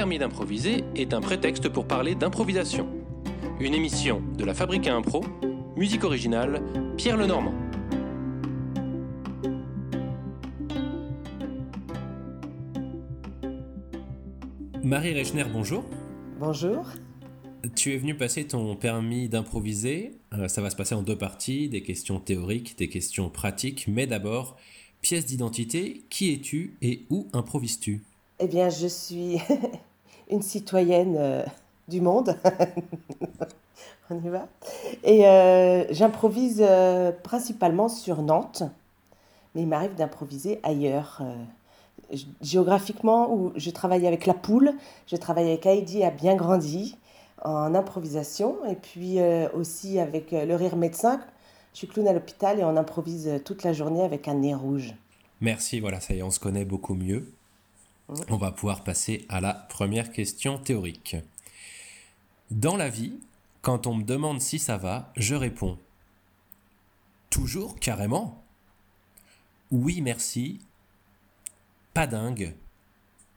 permis d'improviser est un prétexte pour parler d'improvisation. Une émission de la Fabrique à Impro, musique originale, Pierre Lenormand. Marie Rechner, bonjour. Bonjour. Tu es venu passer ton permis d'improviser. Euh, ça va se passer en deux parties, des questions théoriques, des questions pratiques. Mais d'abord, pièce d'identité, qui es-tu et où improvises-tu? Eh bien, je suis une citoyenne euh, du monde. On y va. Et euh, j'improvise principalement sur Nantes, mais il m'arrive d'improviser ailleurs géographiquement où je travaille avec La Poule, je travaille avec Heidi à Bien Grandi en improvisation et puis euh, aussi avec euh, le rire médecin. Je suis clown à l'hôpital et on improvise euh, toute la journée avec un nez rouge. Merci, voilà, ça y est, on se connaît beaucoup mieux. On va pouvoir passer à la première question théorique. Dans la vie, quand on me demande si ça va, je réponds toujours carrément. Oui, merci, pas dingue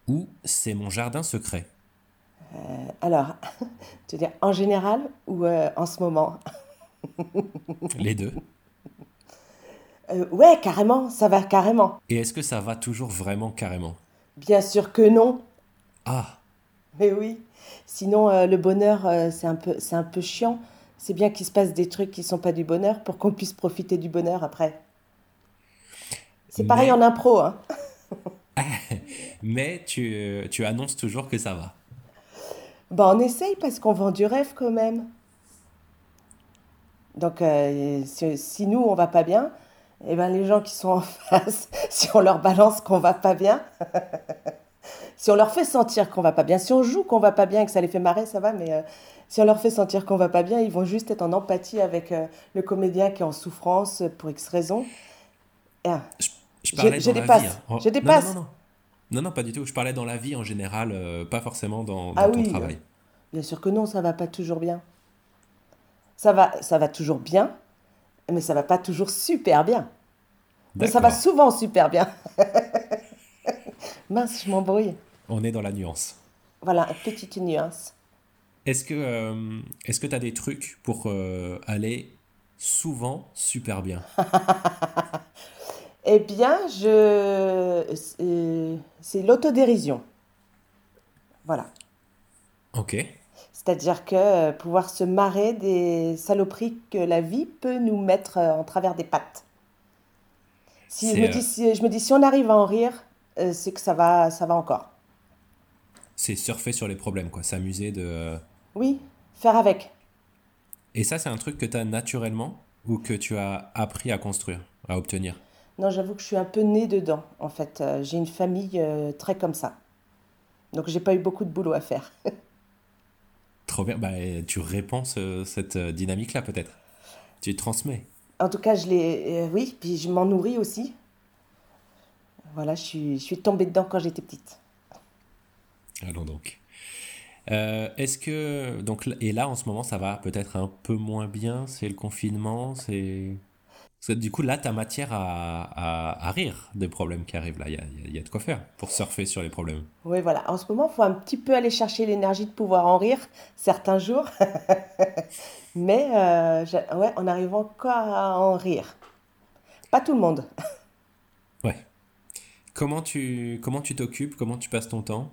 ou c'est mon jardin secret euh, Alors, tu veux dire en général ou euh, en ce moment? Les deux. Euh, ouais, carrément, ça va carrément. Et est-ce que ça va toujours vraiment carrément? Bien sûr que non. Ah. Mais oui. Sinon, le bonheur, c'est un, peu, un peu chiant. C'est bien qu'il se passe des trucs qui ne sont pas du bonheur pour qu'on puisse profiter du bonheur après. C'est pareil en impro. Hein. Mais tu, tu, annonces toujours que ça va. Bah, on essaye parce qu'on vend du rêve quand même. Donc, euh, si, nous, on va pas bien, eh ben, les gens qui sont en face, si on leur balance qu'on va pas bien, si on leur fait sentir qu'on va pas bien, si on joue qu'on va pas bien et que ça les fait marrer, ça va, mais euh, si on leur fait sentir qu'on va pas bien, ils vont juste être en empathie avec euh, le comédien qui est en souffrance pour X raison. Ah. Je parlais je, dans dépasse. La vie, hein. Je dépasse. Non non, non non, pas du tout. Je parlais dans la vie en général, euh, pas forcément dans, ah ton travail. Bien sûr que non, ça va pas toujours bien. Ça va, ça va toujours bien, mais ça va pas toujours super bien. Mais ça va souvent super bien. Mince, je m'embrouille. On est dans la nuance. Voilà, petite nuance. Est-ce que euh, est-ce que tu as des trucs pour euh, aller souvent super bien? Eh bien, je... c'est l'autodérision. Voilà. Ok. C'est-à-dire que euh, pouvoir se marrer des saloperies que la vie peut nous mettre euh, en travers des pattes. Si je, me dis, si, je me dis, si on arrive à en rire, euh, c'est que ça va, ça va encore. C'est surfer sur les problèmes, quoi. S'amuser de. Oui, faire avec. Et ça, c'est un truc que tu as naturellement ou que tu as appris à construire, à obtenir? Non, j'avoue que je suis un peu née dedans, en fait. Euh, j'ai une famille euh, très comme ça. Donc, j'ai pas eu beaucoup de boulot à faire. Trop bien. Bah, tu répands cette euh, dynamique-là, peut-être. Tu transmets. En tout cas, je l'ai. oui, puis je m'en nourris aussi. Voilà, je suis, je suis tombée dedans quand j'étais petite. Allons donc. Est-ce que donc et là en ce moment ça va peut-être un peu moins bien? C'est le confinement, c'est parce que du coup, là, tu as matière à, à, rire des problèmes qui arrivent. Là, il y a, y a, de quoi faire pour surfer sur les problèmes. Oui, voilà. En ce moment, il faut un petit peu aller chercher l'énergie de pouvoir en rire certains jours. Mais euh, ouais, on arrive encore à en rire. Pas tout le monde. ouais. Comment tu comment tu t'occupes? Comment tu passes ton temps?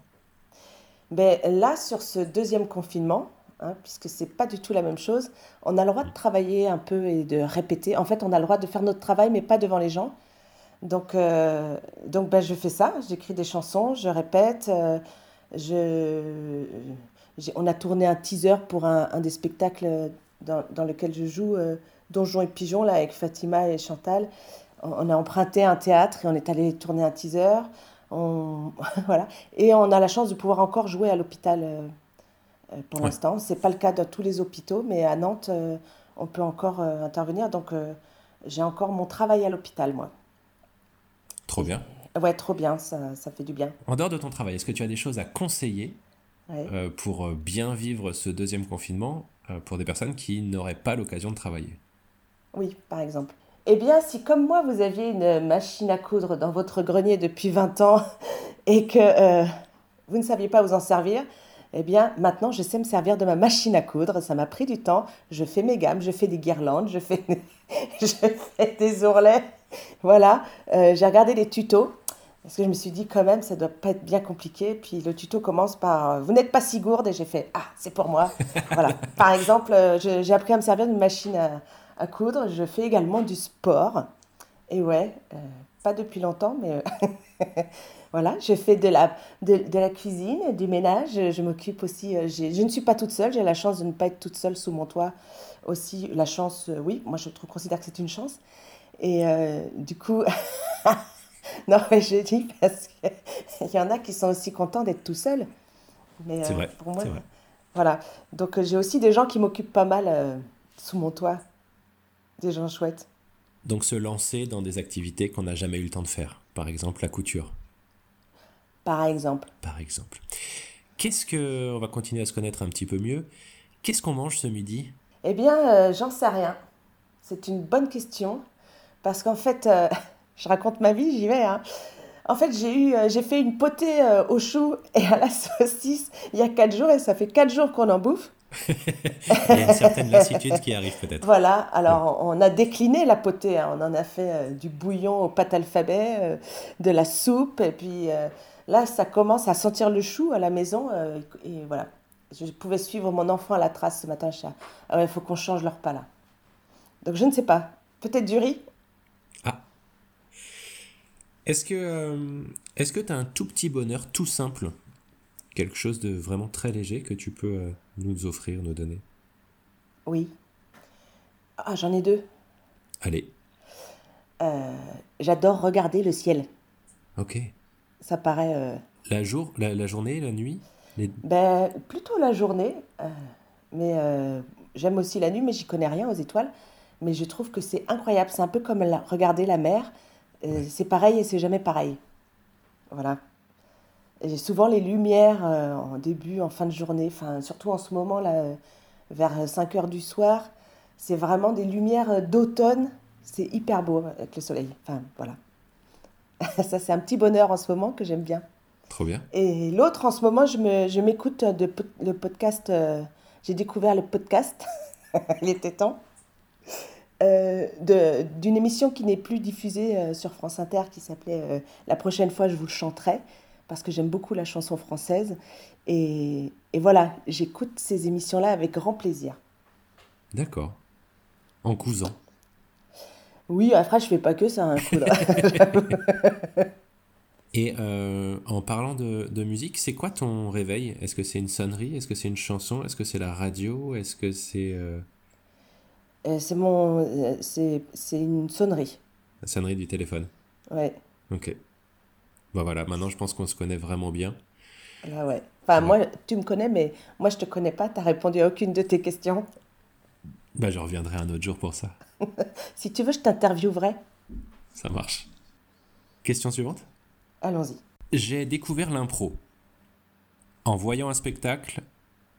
Ben, Là, sur ce deuxième confinement, Hein, puisque c'est pas du tout la même chose. On a le droit de travailler un peu et de répéter. En fait, on a le droit de faire notre travail, mais pas devant les gens. Donc, euh, donc ben, je fais ça. J'écris des chansons, je répète. Euh, je, on a tourné un teaser pour un, des spectacles dans, lequel je joue, euh, Donjon et Pigeon, là, avec Fatima et Chantal. On, a emprunté un théâtre et on est allé tourner un teaser. On, voilà. Et on a la chance de pouvoir encore jouer à l'hôpital euh, pour l'instant. Ce n'est pas le cas de tous les hôpitaux, mais à Nantes, euh, on peut encore euh, intervenir. Donc, j'ai encore mon travail à l'hôpital, moi. Trop bien. Ouais, trop bien, ça, ça, fait du bien. En dehors de ton travail, est-ce que tu as des choses à conseiller pour bien vivre ce deuxième confinement pour des personnes qui n'auraient pas l'occasion de travailler? Oui, par exemple. Eh bien, si comme moi, vous aviez une machine à coudre dans votre grenier depuis 20 ans et que vous ne saviez pas vous en servir. Eh bien, maintenant, je sais me servir de ma machine à coudre. Ça m'a pris du temps. Je fais mes gammes, je fais des guirlandes, je fais, je fais des ourlets. Voilà. Euh, j'ai regardé des tutos. Parce que je me suis dit, quand même, ça doit pas être bien compliqué. Puis le tuto commence par euh, Vous n'êtes pas si gourde. Et j'ai fait Ah, c'est pour moi. voilà. Par exemple, euh, j'ai appris à me servir d'une machine à, à, coudre. Je fais également du sport. Et ouais, pas depuis longtemps, mais voilà, je fais de la, de, la cuisine, du ménage. Je, m'occupe aussi. Euh, je ne suis pas toute seule. J'ai la chance de ne pas être toute seule sous mon toit. Aussi, la chance, euh, oui, moi je trouve, considère que c'est une chance. Et euh, du coup, non, mais je dis parce qu'il y en a qui sont aussi contents d'être tout seuls. Mais vrai. Pour moi, vrai. voilà. Donc j'ai aussi des gens qui m'occupent pas mal sous mon toit. Des gens chouettes. Donc se lancer dans des activités qu'on n'a jamais eu le temps de faire. Par exemple, la couture. Par exemple. Par exemple. Qu'est-ce que. On va continuer à se connaître un petit peu mieux. Qu'est-ce qu'on mange ce midi? Eh bien, euh, j'en sais rien. C'est une bonne question. Parce qu'en fait, euh, je raconte ma vie, j'y vais. Hein. En fait, j'ai eu, euh, j'ai fait une potée au chou et à la saucisse il y a 4 jours et ça fait 4 jours qu'on en bouffe. Il y a une certaine lassitude qui arrive peut-être. Voilà, alors on a décliné la potée, hein. on en a fait du bouillon au pâte alphabet, de la soupe, et puis Là, ça commence à sentir le chou à la maison. Euh, et voilà. Je pouvais suivre mon enfant à la trace ce matin. Ah il faut qu'on change leur repas là. Donc je ne sais pas. Peut-être du riz? Ah. Est-ce que euh, est-ce que tu as un tout petit bonheur tout simple? Quelque chose de vraiment très léger que tu peux euh, nous offrir, nous donner? Oui. Ah, j'en ai deux. Allez. J'adore regarder le ciel. Ok. Ça paraît. Euh, la, jour, la, journée, la nuit ben, Plutôt la journée. Euh, mais euh, j'aime aussi la nuit, mais j'y connais rien aux étoiles. Mais je trouve que c'est incroyable. C'est un peu comme regarder la mer. C'est pareil et c'est jamais pareil. Voilà. Et souvent les lumières en début, en fin de journée, enfin, surtout en ce moment, là, vers 5 heures du soir, c'est vraiment des lumières d'automne. C'est hyper beau avec le soleil. Enfin, voilà. ça, c'est un petit bonheur en ce moment que j'aime bien. Trop bien. Et l'autre, en ce moment, je m'écoute de, le podcast. Euh, j'ai découvert le podcast. Il était temps. Euh, d'une émission qui n'est plus diffusée euh, sur France Inter qui s'appelait La prochaine fois je vous le chanterai parce que j'aime beaucoup la chanson française et, et voilà j'écoute ces émissions là avec grand plaisir. D'accord. En cousant. Oui, après, je fais pas que ça, un coup Et euh, en parlant de, de musique, c'est quoi ton réveil? Est-ce que c'est une sonnerie? Est-ce que c'est une chanson? Est-ce que c'est la radio? Est-ce que c'est... Euh, euh, c'est mon... c'est une sonnerie. La sonnerie du téléphone? Ouais. Ok. Bon voilà, maintenant je pense qu'on se connaît vraiment bien. Là ouais. Enfin, moi, tu me connais, mais moi je te connais pas, tu n'as répondu à aucune de tes questions. Bah, je reviendrai un autre jour pour ça. si tu veux, je t'interviewerai. Ça marche. Question suivante? Allons-y. J'ai découvert l'impro. En voyant un spectacle,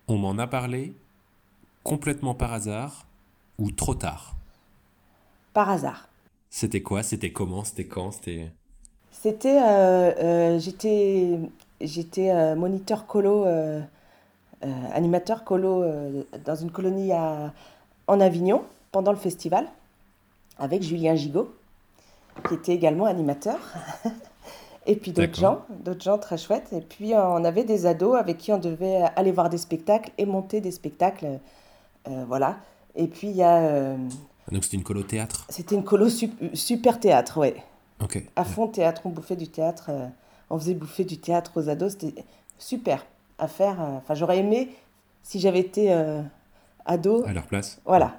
on m'en a parlé complètement par hasard ou trop tard? Par hasard. C'était quoi? C'était comment? C'était quand? C'était. C'était. Euh, euh, j'étais. J'étais euh, moniteur colo, animateur colo dans une colonie à, en Avignon pendant le festival avec Julien Gigot, qui était également animateur. et puis d'autres gens, d'autres gens très chouettes. Et puis on avait des ados avec qui on devait aller voir des spectacles et monter des spectacles. Euh, voilà. Et puis il y a. Euh, Donc c'était une colo théâtre? C'était une colo super théâtre, ouais. Ok. À fond théâtre, on bouffait du théâtre. on faisait bouffer du théâtre aux ados. C'était super à faire. Enfin, j'aurais aimé si j'avais été ado. À leur place. Voilà.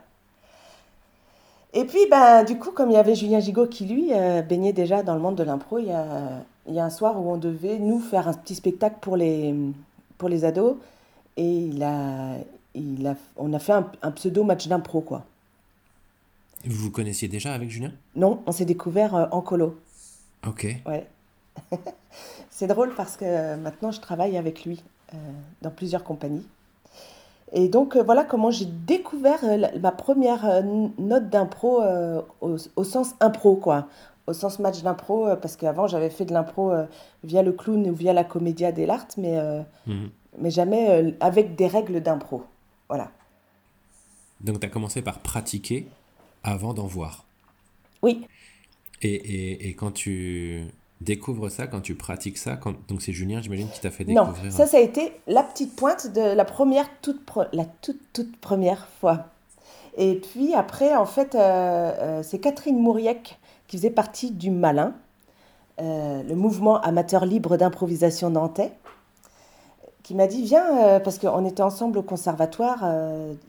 Et puis, ben, du coup, comme il y avait Julien Gigot qui, lui, euh, baignait déjà dans le monde de l'impro, il y a, il y a un soir où on devait, nous, faire un petit spectacle pour les, pour les ados. Et il a, il a, on a fait un, un pseudo match d'impro, quoi. Vous vous connaissiez déjà avec Julien? Non, on s'est découvert euh, en colo. Ok. Ouais. C'est drôle parce que euh, maintenant, je travaille avec lui dans plusieurs compagnies. Et donc euh, voilà comment j'ai découvert euh, ma première euh, note d'impro au, sens impro, quoi. au sens match d'impro, euh, parce qu'avant j'avais fait de l'impro euh, via le clown ou via la comédia dell'arte, mais, euh, Mhm. mais jamais euh, avec des règles d'impro. Voilà. Donc tu as commencé par pratiquer avant d'en voir. Oui, Et, et, et quand tu découvres ça, quand tu pratiques ça, quand... donc c'est Julien, j'imagine, qui t'a fait non, découvrir. ça, ça a été la petite pointe de la première, toute, pre- la toute, toute première fois. Et puis après, en fait, euh, euh, c'est Catherine Mouriec qui faisait partie du Malin, euh, le mouvement amateur libre d'improvisation nantais, qui m'a dit Viens, euh, parce qu'on était ensemble au conservatoire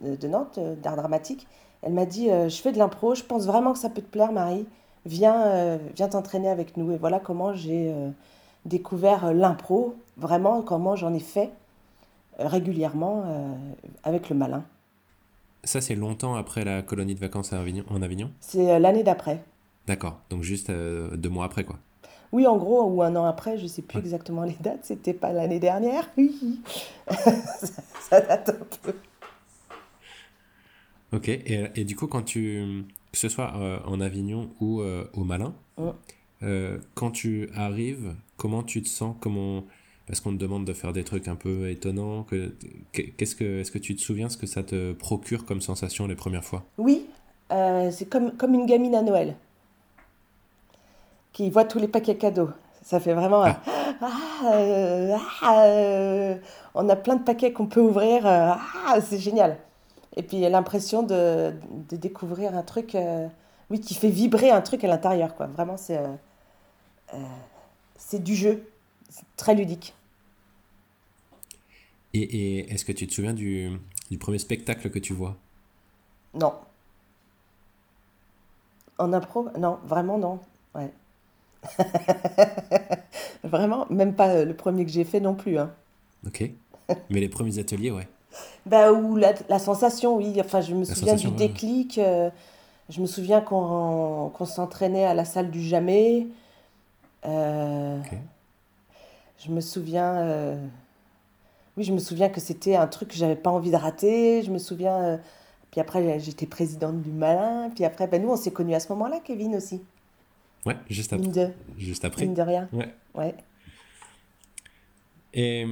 de Nantes, d'art dramatique. Elle m'a dit euh, Je fais de l'impro, je pense vraiment que ça peut te plaire, Marie. Viens, euh, viens t'entraîner avec nous. Et voilà comment j'ai euh, découvert l'impro, vraiment comment j'en ai fait régulièrement avec le Malin. Ça, c'est longtemps après la colonie de vacances à Avignon, en Avignon? C'est l'année d'après. D'accord, donc juste deux mois après, quoi. Oui, en gros, ou un an après, je sais plus exactement les dates, c'était pas l'année dernière. Oui. ça, ça date un peu. Ok, et, et du coup, quand tu, que ce soit euh, en Avignon ou euh, au Malin, euh, quand tu arrives, comment tu te sens comment... Parce qu'on te demande de faire des trucs un peu étonnants. Que, qu'est-ce que, est-ce que tu te souviens ce que ça te procure comme sensation les premières fois? Oui, c'est comme, comme une gamine à Noël qui voit tous les paquets cadeaux. Ça fait vraiment. Ah, ah, euh, on a plein de paquets qu'on peut ouvrir. ah, c'est génial. Et puis l'impression de, de découvrir un truc, euh, oui, qui fait vibrer un truc à l'intérieur, quoi. Vraiment, c'est euh, euh, c'est du jeu, c'est très ludique. Et, et est-ce que tu te souviens du, du premier spectacle que tu vois? Non. En impro, non, vraiment non. Ouais. vraiment, même pas le premier que j'ai fait non plus. Hein. Ok. Mais les premiers ateliers, ouais. Bah, ou la, la sensation, oui. Enfin, je me La souviens du déclic. euh, je me souviens qu'on s'entraînait à la salle du jamais. Euh. Je me souviens. euh, Oui, je me souviens que c'était un truc que j'avais pas envie de rater. Je me souviens. Puis après, j'étais présidente du Malin. Puis après, ben, nous, on s'est connus à ce moment-là, Kevin aussi. Ouais, juste après. Mine de, Juste après. mine de rien. Ouais. Ouais. Et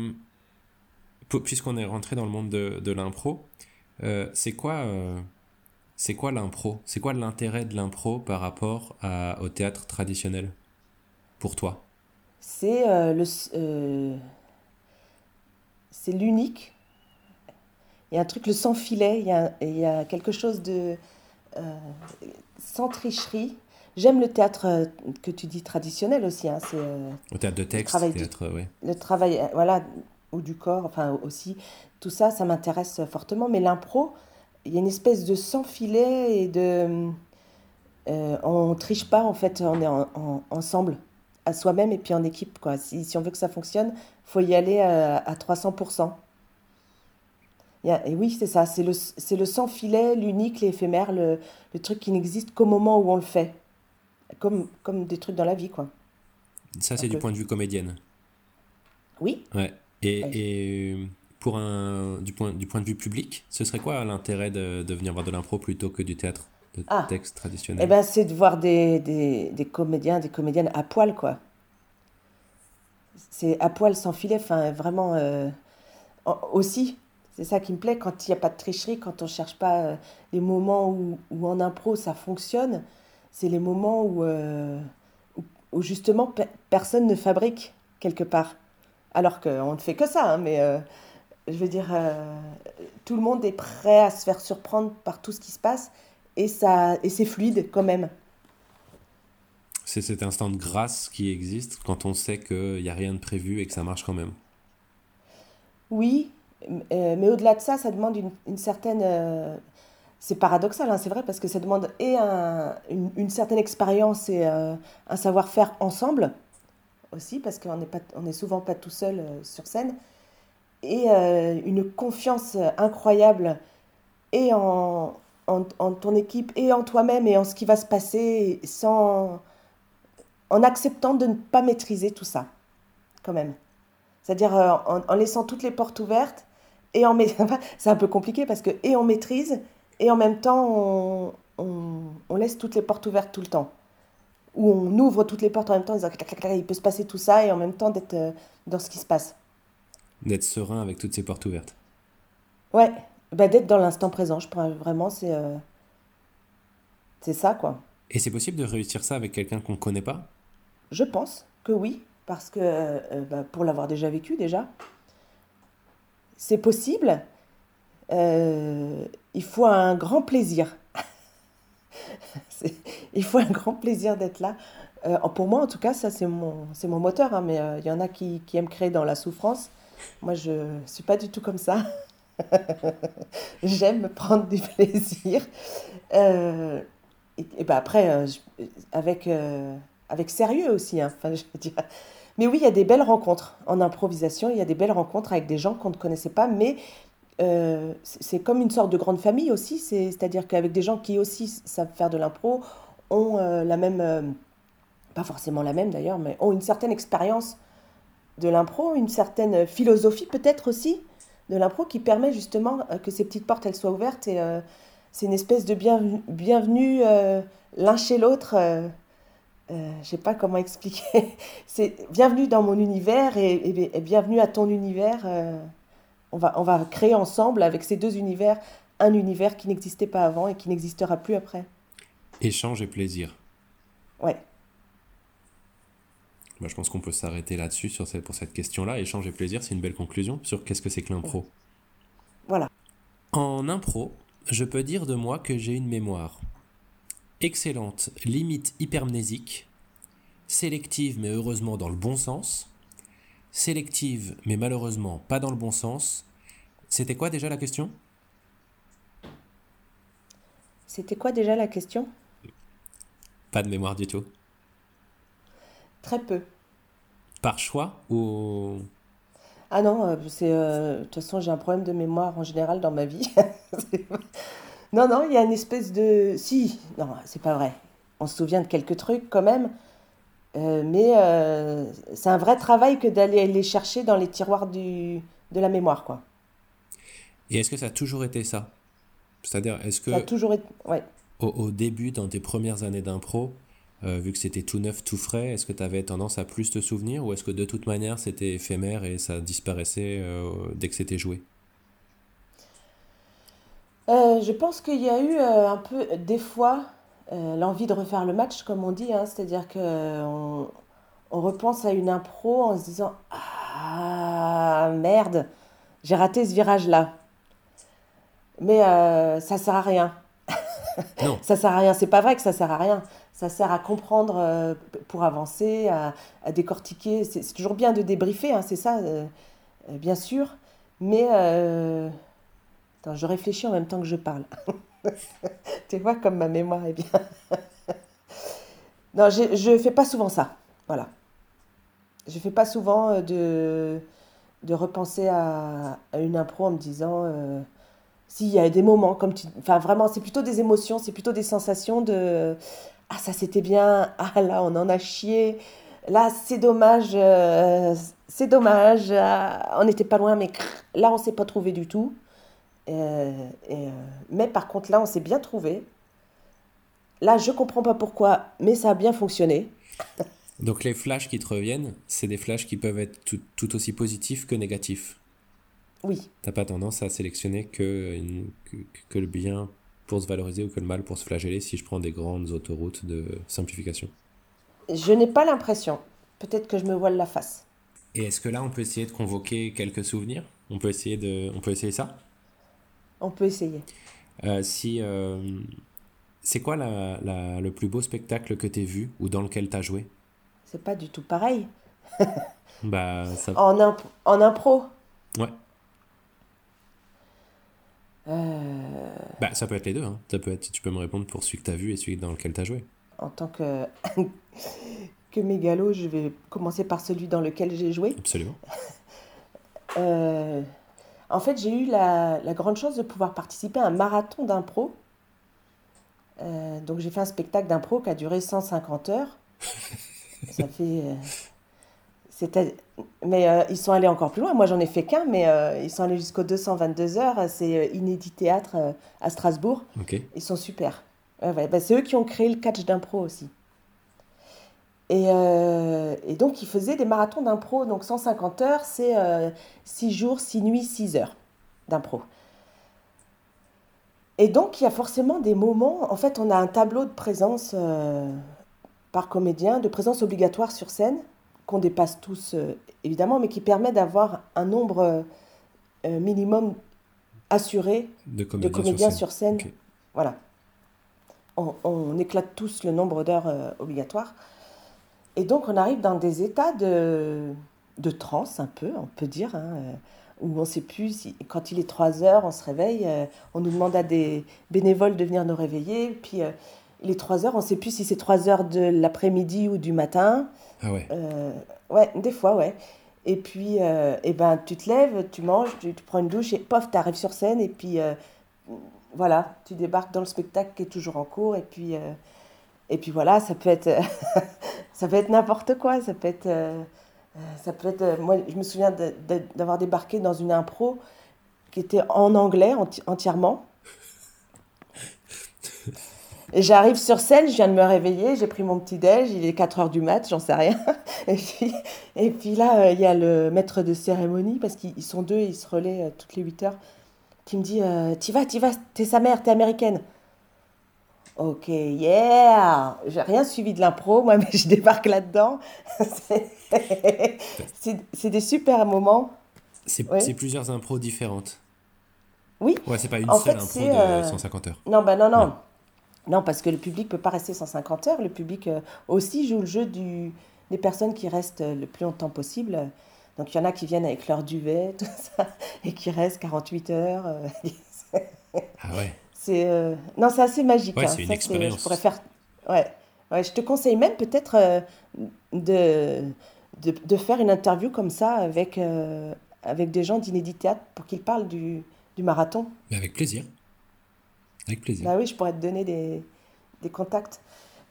puisqu'on est rentré dans le monde de, de l'impro, euh, c'est quoi, euh, c'est quoi l'impro? C'est quoi l'intérêt de l'impro par rapport à- au théâtre traditionnel? Pour toi? C'est euh, le, c'est l'unique. Il y a un truc, le sans filet, il y a, il y a quelque chose de euh, sans tricherie. J'aime le théâtre que tu dis traditionnel aussi. hein, c'est euh, Au théâtre de texte, travail du- théâtre, ouais. le travail, voilà, ou du corps, enfin aussi. Tout ça, ça m'intéresse fortement. Mais l'impro, il y a une espèce de sans filet et de. euh, on triche pas, en fait, on est en- en- ensemble, à soi-même et puis en équipe. Quoi. Si, si on veut que ça fonctionne, faut y aller à, à 300%. Il y a- et oui, c'est ça, c'est le, c'est le sans filet, l'unique, l'éphémère, le, le truc qui n'existe qu'au moment où on le fait. Comme, comme des trucs dans la vie, quoi. Ça, c'est du point de vue comédienne. Oui, Ouais. Et, et pour un, du, point, du point de vue public, ce serait quoi l'intérêt de, de venir voir de l'impro plutôt que du théâtre de Ah. texte traditionnel Eh ben, c'est de voir des, des, des comédiens, des comédiennes à poil, quoi. C'est à poil sans filet, enfin, vraiment. euh, en- aussi, c'est ça qui me plaît, quand il n'y a pas de tricherie, quand on ne cherche pas euh, les moments où, où en impro ça fonctionne, c'est les moments où, euh, où, où justement pe- personne ne fabrique quelque part. Alors qu'on ne fait que ça, hein, mais euh, je veux dire, euh, tout le monde est prêt à se faire surprendre par tout ce qui se passe et, ça, et c'est fluide quand même. C'est cet instant de grâce qui existe quand on sait qu'il n'y a rien de prévu et que ça marche quand même. Oui, euh, mais au-delà de ça, ça demande une, une certaine... euh, c'est paradoxal, hein, c'est vrai, parce que ça demande et un- une, une certaine expérience et euh, un savoir-faire ensemble aussi, parce qu'on n'est souvent pas tout seul euh, sur scène, et euh, une confiance incroyable et en, en, ton équipe et en toi-même et en ce qui va se passer, sans, en acceptant de ne pas maîtriser tout ça, quand même. C'est-à-dire euh, en, laissant toutes les portes ouvertes et en c'est un peu compliqué parce que et on maîtrise et en même temps on, on laisse toutes les portes ouvertes tout le temps. Où on ouvre toutes les portes en même temps, en disant il peut se passer tout ça, et en même temps d'être euh, dans ce qui se passe. D'être serein avec toutes ces portes ouvertes. Ouais, bah, d'être dans l'instant présent, je pense vraiment, c'est euh, c'est ça, quoi. Et c'est possible de réussir ça avec quelqu'un qu'on ne connaît pas? Je pense que oui, parce que euh, bah, pour l'avoir déjà vécu déjà, c'est possible. il faut un grand plaisir. il faut un grand plaisir d'être là. Euh, pour moi, en tout cas, ça, c'est mon, c'est mon moteur. Hein, mais euh, il y en a qui, qui, aiment créer dans la souffrance. Moi, je ne suis pas du tout comme ça. J'aime prendre du plaisir. Euh, et, et ben après, avec, avec sérieux aussi. Hein. Mais oui, il y a des belles rencontres en improvisation. Il y a des belles rencontres avec des gens qu'on ne connaissait pas, mais euh, c'est comme une sorte de grande famille aussi, c'est-à-dire qu'avec des gens qui aussi savent faire de l'impro, ont euh, la même, euh, pas forcément la même d'ailleurs, mais ont une certaine expérience de l'impro, une certaine philosophie peut-être aussi de l'impro qui permet justement que ces petites portes soient ouvertes et c'est une espèce de bienvenue, l'un chez l'autre. je sais pas comment expliquer. c'est bienvenue dans mon univers et bienvenue à ton univers on va, on va créer ensemble avec ces deux univers un univers qui n'existait pas avant et qui n'existera plus après. Échange et plaisir. Ouais. Moi, je pense qu'on peut s'arrêter là-dessus sur cette, pour cette question-là. Échange et plaisir, c'est une belle conclusion sur qu'est-ce que c'est que l'impro. Voilà. En impro, je peux dire de moi que j'ai une mémoire excellente, limite hypermnésique, sélective mais heureusement dans le bon sens, sélective, mais malheureusement pas dans le bon sens. C'était quoi déjà la question? C'était quoi déjà la question? Pas de mémoire du tout. Très peu. Par choix ou? Ah non, euh, c'est euh, de toute façon j'ai un problème de mémoire en général dans ma vie. non non, il y a une espèce de si non c'est pas vrai. On se souvient de quelques trucs quand même, euh, mais euh, c'est un vrai travail que d'aller les chercher dans les tiroirs du, de la mémoire, quoi. Et est-ce que ça a toujours été ça? C'est-à-dire, est-ce que... Ça a toujours été... Ouais. Au, au début, dans tes premières années d'impro, euh, vu que c'était tout neuf, tout frais, est-ce que tu avais tendance à plus te souvenir ou est-ce que de toute manière c'était éphémère et ça disparaissait dès que c'était joué? Je pense qu'il y a eu un peu, des fois, euh, l'envie de refaire le match, comme on dit. Hein, C'est-à-dire qu'on on repense à une impro en se disant Ah merde, j'ai raté ce virage-là. Mais euh, ça sert à rien. Non. ça sert à rien. C'est pas vrai que ça sert à rien. Ça sert à comprendre euh, pour avancer, à, à décortiquer. C'est toujours bien de débriefer, hein, c'est ça, euh, bien sûr. Mais attends, je réfléchis en même temps que je parle. tu vois comme ma mémoire est bien. non, je ne fais pas souvent ça. Voilà. Je fais pas souvent euh, de, de repenser à, une impro en me disant euh, s'il y a des moments comme tu. Enfin, vraiment, c'est plutôt des émotions, c'est plutôt des sensations de Ah, ça c'était bien, ah là, on en a chié, là, c'est dommage, euh, c'est dommage, ah, on n'était pas loin, mais là, on s'est pas trouvé du tout. Euh, mais par contre, là, on s'est bien trouvé. Là, je comprends pas pourquoi, mais ça a bien fonctionné. Donc les flashs qui te reviennent, c'est des flashs qui peuvent être tout, tout aussi positifs que négatifs. Oui. T'as pas tendance à sélectionner que, que, que, le bien pour se valoriser ou que le mal pour se flageller si je prends des grandes autoroutes de simplification? Je n'ai pas l'impression. Peut-être que je me voile la face. Et est-ce que là, on peut essayer de convoquer quelques souvenirs? On peut essayer de, on peut essayer ça? On peut essayer. Euh, si, euh, c'est quoi la, la, le plus beau spectacle que tu as vu ou dans lequel tu as joué? C'est pas du tout pareil. bah, ça... en, imp en impro Ouais. Euh... Bah, ça peut être les deux. Hein. Ça peut être, tu peux me répondre pour celui que tu as vu et celui dans lequel tu as joué. En tant que, que mégalo, je vais commencer par celui dans lequel j'ai joué. Absolument. euh... En fait, j'ai eu la, grande chance de pouvoir participer à un marathon d'impro. Euh, donc j'ai fait un spectacle d'impro qui a duré 150 heures. Ça fait... Euh, mais euh, ils sont allés encore plus loin. Moi, j'en ai fait qu'un, mais ils sont allés jusqu'aux 222 heures. C'est Inédit Théâtre à Strasbourg. Ils sont super. Bah, c'est eux qui ont créé le catch d'impro aussi. Et, euh, et donc, il faisait des marathons d'impro. Donc, 150 heures, c'est 6 jours, 6 nuits, 6 heures d'impro. Et donc, il y a forcément des moments. En fait, on a un tableau de présence par comédien, de présence obligatoire sur scène, qu'on dépasse tous évidemment, mais qui permet d'avoir un nombre minimum assuré de comédiens, sur scène. Voilà. On, éclate tous le nombre d'heures euh, obligatoires. Et donc, on arrive dans des états de, de transe, un peu, on peut dire, hein, euh, où on ne sait plus, si, quand il est 3 heures, on se réveille, euh, on nous demande à des bénévoles de venir nous réveiller, puis il est 3 heures, on ne sait plus si c'est 3 heures de l'après-midi ou du matin. Ah ouais Ouais, des fois, ouais. Et puis, euh, eh ben, tu te lèves, tu manges, tu, prends une douche et pof, tu arrives sur scène et puis euh, voilà, tu débarques dans le spectacle qui est toujours en cours et puis, euh, et puis voilà, ça peut être, ça peut être n'importe quoi, ça peut être, ça peut être, moi je me souviens d'avoir débarqué dans une impro qui était en anglais entièrement j'arrive sur scène, je viens de me réveiller, j'ai pris mon petit déj, il est 4 heures du mat, j'en sais rien. Et puis, et puis là, euh, il y a le maître de cérémonie, parce qu'ils sont deux, ils se relaient euh, toutes les 8 heures, qui me dit euh, T'y vas, t'y vas, t'es sa mère, t'es américaine. Ok, yeah J'ai rien suivi de l'impro, moi, mais je débarque là-dedans. c'est des super moments. C'est plusieurs impros différentes. Oui. Ouais, c'est pas une seule impro de 150 heures. Non, bah non. non. Non, parce que le public peut pas rester 150 heures. Le public euh, aussi joue le jeu du, des personnes qui restent le plus longtemps possible. Donc il y en a qui viennent avec leur duvet, tout ça, et qui restent 48 heures. Euh, ah ouais. C'est euh, non, c'est assez magique. Ouais, hein. c'est une expérience. Je pourrais faire. Ouais. ouais. Je te conseille même peut-être de, de, de, faire une interview comme ça avec avec des gens d'Inédit Théâtre pour qu'ils parlent du, du marathon. Mais avec plaisir. Avec plaisir. Bah oui, je pourrais te donner des, des contacts.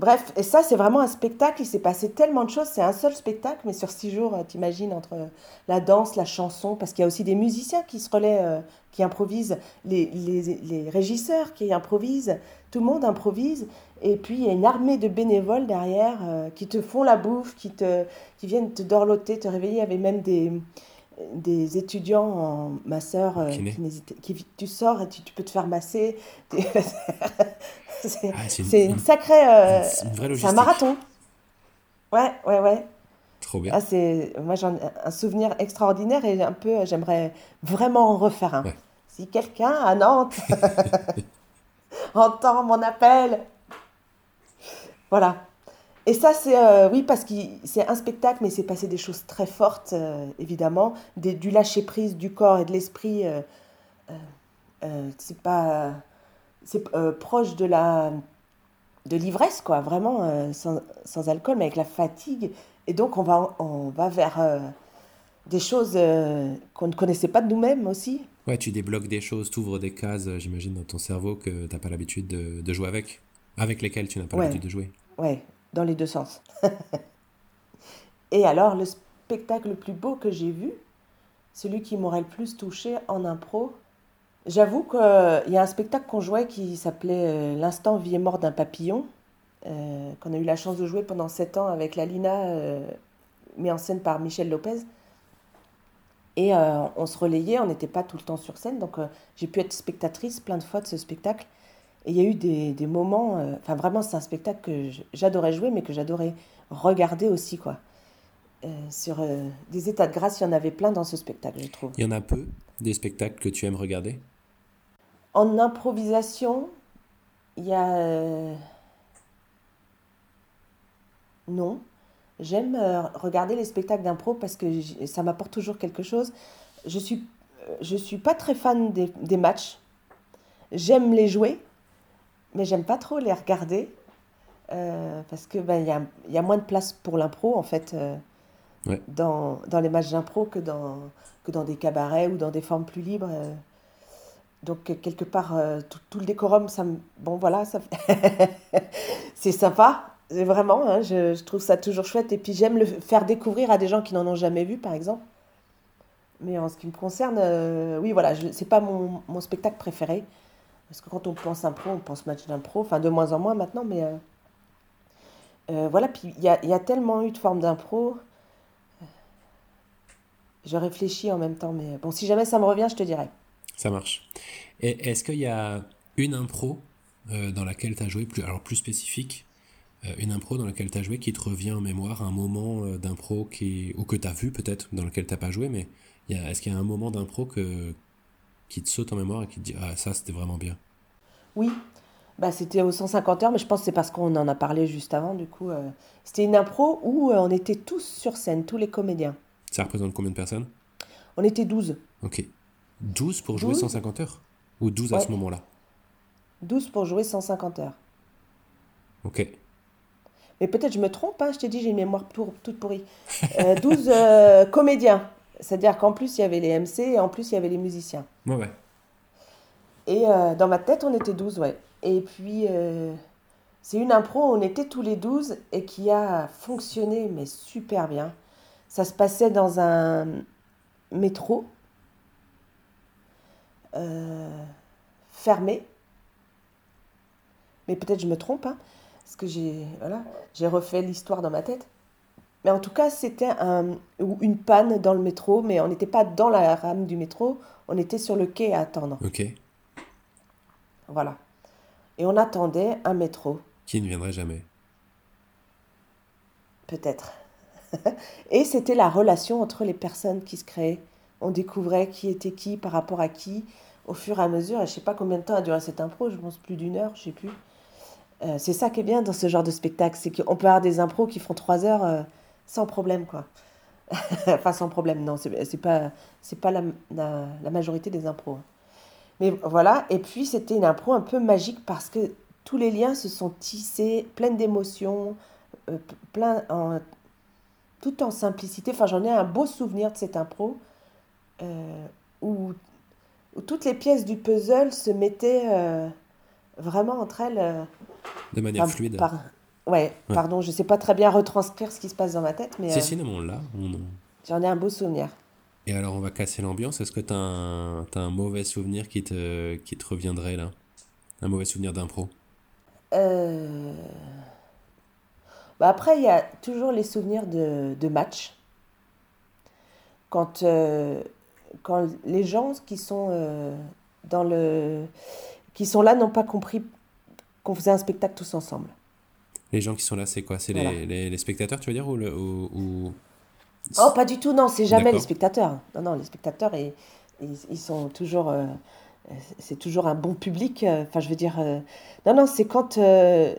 Bref, et ça, c'est vraiment un spectacle. Il s'est passé tellement de choses. C'est un seul spectacle, mais sur six jours, euh, t'imagines, entre la danse, la chanson, parce qu'il y a aussi des musiciens qui se relaient, euh, qui improvisent, les, les, régisseurs qui improvisent, tout le monde improvise. Et puis, il y a une armée de bénévoles derrière euh, qui te font la bouffe, qui, te, qui viennent te dorloter, te réveiller. Il y avait même des, des étudiants en masseur euh, qui, tu sors et tu, peux te faire masser. c'est ah, une, sacrée. Euh, c'est un marathon. Ouais, ouais, ouais. Trop bien. Ah, c'est moi j'ai un souvenir extraordinaire et un peu j'aimerais vraiment en refaire un. Si quelqu'un à Nantes entend mon appel, voilà. Et ça, c'est euh, oui, parce que c'est un spectacle, mais c'est passé des choses très fortes, euh, évidemment, des, du lâcher prise du corps et de l'esprit. Euh, c'est pas, c'est proche de la, de l'ivresse, quoi, vraiment sans, sans, alcool, mais avec la fatigue. Et donc, on va, on va vers des choses qu'on ne connaissait pas de nous-mêmes aussi. Ouais, tu débloques des choses, tu ouvres des cases, j'imagine, dans ton cerveau que tu n'as pas l'habitude de, de, jouer avec, avec lesquelles tu n'as pas l'habitude de jouer. Ouais, dans les deux sens. Et alors, le spectacle le plus beau que j'ai vu, celui qui m'aurait le plus touché en impro, j'avoue qu'il y a un spectacle qu'on jouait qui s'appelait euh, L'instant vie et mort d'un papillon, euh, qu'on a eu la chance de jouer pendant sept ans avec la Lina, euh, mis en scène par Michel Lopez. Et on se relayait, on n'était pas tout le temps sur scène, donc j'ai pu être spectatrice plein de fois de ce spectacle. Et il y a eu des, des moments, euh, enfin vraiment c'est un spectacle que j'adorais jouer, mais que j'adorais regarder aussi, quoi. Euh, sur euh, des états de grâce, il y en avait plein dans ce spectacle, je trouve. Il y en a peu, des spectacles que tu aimes regarder? En improvisation, il y a... Non. J'aime regarder les spectacles d'impro parce que ça m'apporte toujours quelque chose. Je suis, je suis pas très fan des, des matchs. J'aime les jouer, mais j'aime pas trop les regarder euh, parce que ben, y, a, y a moins de place pour l'impro en fait euh, dans, dans, les matchs d'impro que dans, que dans des cabarets ou dans des formes plus libres. Euh. Donc quelque part tout, tout, le décorum, ça me... bon voilà, ça c'est sympa, vraiment, hein, je, je, trouve ça toujours chouette et puis j'aime le faire découvrir à des gens qui n'en ont jamais vu par exemple. Mais en ce qui me concerne, oui voilà, c'est pas mon, mon spectacle préféré. Parce que quand on pense impro, on pense match d'impro, enfin de moins en moins maintenant, mais euh, Euh, voilà, puis il y a, tellement eu de formes d'impro. Je réfléchis en même temps, mais bon, si jamais ça me revient, je te dirai. Ça marche. Est-ce qu'il y a une impro euh, dans laquelle tu as joué, plus, alors plus spécifique, euh, une impro dans laquelle tu as joué qui te revient en mémoire, un moment euh, d'impro qui, ou que tu as vu peut-être, dans lequel tu pas joué, mais est-ce qu'il y a un moment d'impro que, qui te saute en mémoire et qui te dit Ah, ça c'était vraiment bien Oui, bah, c'était aux 150 heures, mais je pense que c'est parce qu'on en a parlé juste avant, du coup. euh, c'était une impro où euh, on était tous sur scène, tous les comédiens. Ça représente combien de personnes? On était 12. Ok. 12 pour jouer 12 150 heures? Ou 12 à ce moment-là? 12 pour jouer 150 heures. Ok. Mais peut-être je me trompe, hein, je t'ai dit, j'ai une mémoire pour- toute pourrie. Euh, 12 euh, comédiens. C'est-à-dire qu'en plus, il y avait les MC et en plus, il y avait les musiciens. Ouais, ouais. Et euh, dans ma tête, on était 12, ouais. Et puis, euh, c'est une impro, on était tous les 12 et qui a fonctionné, mais super bien. Ça se passait dans un métro euh, fermé. Mais peut-être je me trompe, hein, parce que j'ai voilà, j'ai refait l'histoire dans ma tête. Mais en tout cas, c'était un, une panne dans le métro, mais on n'était pas dans la rame du métro, on était sur le quai à attendre. Ok. Voilà. Et on attendait un métro, Qui ne viendrait jamais peut-être. Et c'était la relation entre les personnes qui se créaient. On découvrait qui était qui par rapport à qui au fur et à mesure. Et je sais pas combien de temps a duré cette impro, je pense plus d'une heure, je sais plus. Euh, c'est ça qui est bien dans ce genre de spectacle, c'est qu'on peut avoir des impros qui font trois heures euh, sans problème, quoi. enfin, sans problème, non, c'est pas, c'est pas la, la, la majorité des impros. hein. Mais voilà, et puis c'était une impro un peu magique parce que tous les liens se sont tissés, pleines d'émotions, euh, plein en, tout en simplicité. Enfin, j'en ai un beau souvenir de cette impro euh, où, où toutes les pièces du puzzle se mettaient euh, vraiment entre elles. De manière enfin, fluide. par- ouais, Ouais. pardon, je sais pas très bien retranscrire ce qui se passe dans ma tête, mais Si, euh, on l'a. on- j'en ai un beau souvenir. Et alors, on va casser l'ambiance. Est-ce que tu as, un t'as un mauvais souvenir qui te, qui te reviendrait là? Un mauvais souvenir d'impro? Euh, bah après, il y a toujours les souvenirs de, de matchs. Quand, euh, quand les gens qui sont, euh, dans le, qui sont là n'ont pas compris qu'on faisait un spectacle tous ensemble. Les gens qui sont là, c'est quoi? C'est les, Voilà. les, les spectateurs, tu veux dire ou, le, ou, ou- Oh, pas du tout, non, c'est jamais les spectateurs. Non, non, les spectateurs, ils, ils, ils sont toujours. euh, c'est toujours un bon public. euh, Enfin, je veux dire. euh, non, non, c'est quand. euh,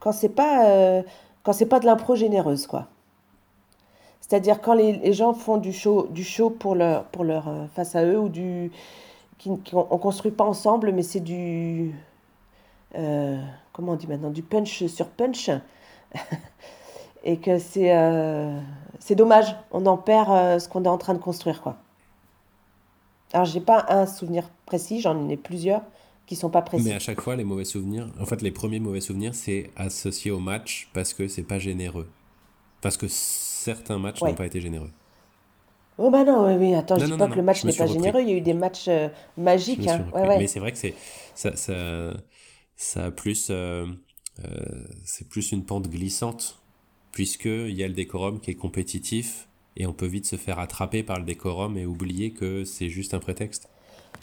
quand c'est pas. quand c'est pas de l'impro généreuse, quoi. C'est-à-dire quand les, les gens font du show, du show pour leur, pour leur face à eux ou du. Qui, qui- on, on construit pas ensemble, mais c'est du. Comment on dit maintenant Du punch sur punch. Et que c'est. euh, c'est dommage, on en perd euh, ce qu'on est en train de construire, quoi. Alors, j'ai pas un souvenir précis, j'en ai plusieurs qui sont pas précis. Mais à chaque fois, les mauvais souvenirs, en fait, les premiers mauvais souvenirs, c'est associé au match parce que c'est pas généreux. Parce que certains matchs Ouais. n'ont pas été généreux. Oh bah non, oui, oui, attends, Non, je dis non, pas non, que le match n'est pas repris. généreux, il y a eu des matchs euh, magiques, hein. Ouais, repris. ouais. Mais c'est vrai que c'est ça, ça, ça a plus, euh, euh, c'est plus une pente glissante puisque il y a le décorum qui est compétitif et on peut vite se faire attraper par le décorum et oublier que c'est juste un prétexte.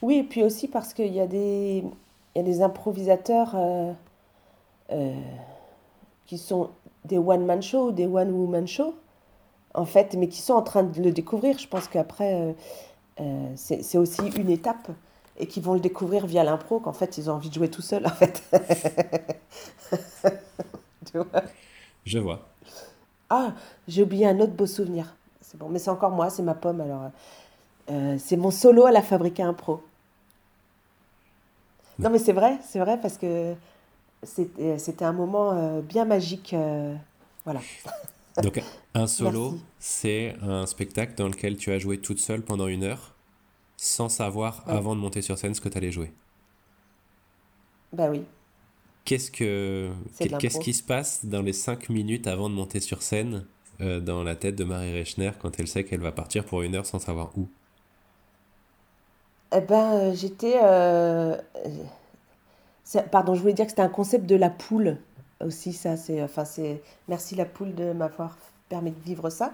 Oui, et puis aussi parce qu'il y a des, il y a des improvisateurs euh, qui sont des one-man shows, des one-woman shows, en fait, mais qui sont en train de le découvrir. Je pense qu'après, c'est aussi une étape et qui vont le découvrir via l'impro, qu'en fait, ils ont envie de jouer tout seuls, en fait. Tu vois? Je vois. Ah, j'ai oublié un autre beau souvenir. C'est bon, mais c'est encore moi, c'est ma pomme, alors. euh, euh, c'est mon solo à la Fabrique à Impro. Non, mais c'est vrai, c'est vrai, parce que c'était c'était un moment euh, bien magique. euh, voilà. Donc un solo, c'est un spectacle dans lequel tu as joué toute seule pendant une heure? Sans savoir Ouais. avant de monter sur scène ce que tu allais jouer. Bah oui. Qu'est-ce que qu'est-ce qui se passe dans les cinq minutes avant de monter sur scène euh, dans la tête de Marie Rechner quand elle sait qu'elle va partir pour une heure sans savoir où? Eh ben, euh, j'étais. euh, pardon, je voulais dire que c'était un concept de la poule. aussi, ça, c'est. Enfin, c'est. Merci la poule de m'avoir permis de vivre ça.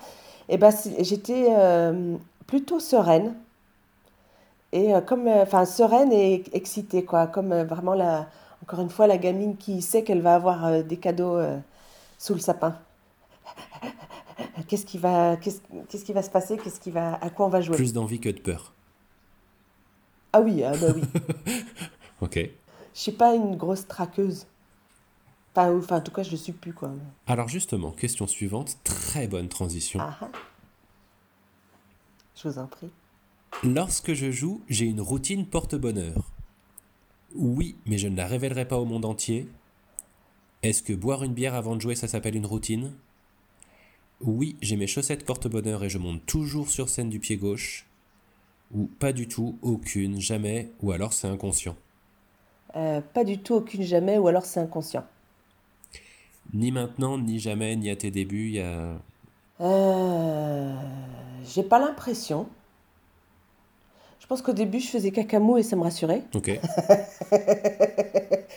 Et ben, j'étais euh, plutôt sereine. Et euh, comme. euh, Enfin, sereine et excitée, quoi. Comme euh, vraiment, la, encore une fois, la gamine qui sait qu'elle va avoir des cadeaux sous le sapin. Qu'est-ce qui va, qu'est-ce, qu'est-ce qui va se passer? Qu'est-ce qui va, à quoi on va jouer? Plus d'envie que de peur. Ah oui, ah bah oui. Ok. Je suis pas une grosse traqueuse. Enfin, enfin, en tout cas, je le suis plus, quoi. Alors justement, question suivante, très bonne transition. Ah ah, je vous en prie. Lorsque je joue, j'ai une routine porte-bonheur. Oui, mais je ne la révélerai pas au monde entier. Est-ce que boire une bière avant de jouer, ça s'appelle une routine? Oui, j'ai mes chaussettes porte-bonheur et je monte toujours sur scène du pied gauche. Ou pas du tout, aucune, jamais, ou alors c'est inconscient. Euh, pas du tout, aucune jamais, ou alors c'est inconscient. Ni maintenant, ni jamais, ni à tes débuts, il y a... Euh, j'ai pas l'impression. Pense qu'au début, je faisais cacamou et ça me rassurait. Ok.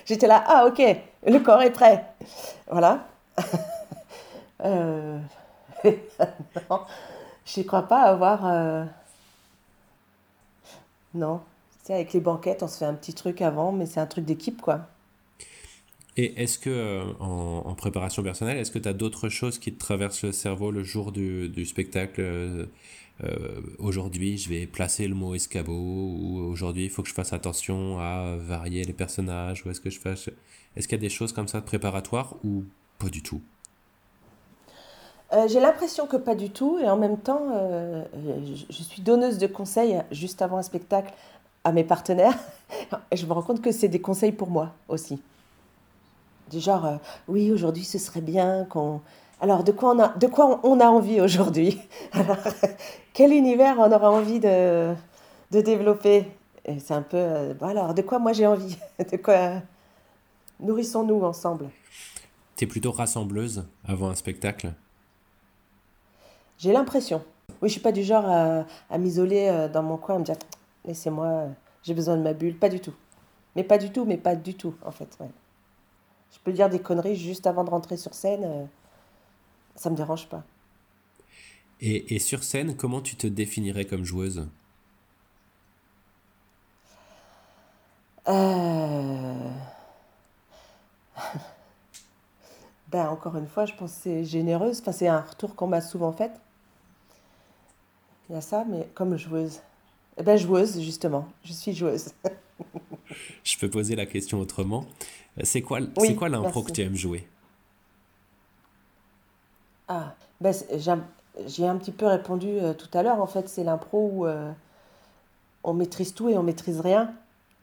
J'étais là, ah ok, le corps est prêt. Voilà. Euh, non, je ne crois pas avoir. euh, Non. Tu sais, avec les banquettes, on se fait un petit truc avant, mais c'est un truc d'équipe, quoi. Et est-ce que, euh, en, en préparation personnelle, est-ce que tu as d'autres choses qui te traversent le cerveau le jour du, du spectacle euh, Aujourd'hui, je vais placer le mot escabeau, ou aujourd'hui, il faut que je fasse attention à varier les personnages, ou est-ce que je fasse... Est-ce qu'il y a des choses comme ça de préparatoires, ou pas du tout? Euh, j'ai l'impression que pas du tout, et en même temps, euh, je, suis donneuse de conseils juste avant un spectacle à mes partenaires, et je me rends compte que c'est des conseils pour moi aussi. Du genre, oui, aujourd'hui ce serait bien qu'on... Alors, de quoi on a, de quoi on a envie aujourd'hui Alors, quel univers on aura envie de, de développer? Et c'est un peu, euh, alors, de quoi moi j'ai envie? De quoi nourrissons-nous ensemble? T'es plutôt rassembleuse avant un spectacle? J'ai l'impression. Oui, je suis pas du genre à, à m'isoler euh, dans mon coin, à me dire, laissez-moi, euh, j'ai besoin de ma bulle. Pas du tout. Mais pas du tout, mais pas du tout, en fait. ouais. Je peux dire des conneries juste avant de rentrer sur scène, ça me dérange pas. et, et sur scène, comment tu te définirais comme joueuse? Euh, Ben, encore une fois, je pense que c'est généreuse. Enfin, c'est un retour qu'on m'a souvent fait. Il y a ça, mais comme joueuse. Eh ben, joueuse, justement. Je suis joueuse. Je peux poser la question autrement. C'est quoi, c'est Oui, quoi l'impro que tu aimes jouer? Ah, ben, j'ai un petit peu répondu euh, tout à l'heure. En fait, c'est l'impro où euh, on maîtrise tout et on maîtrise rien.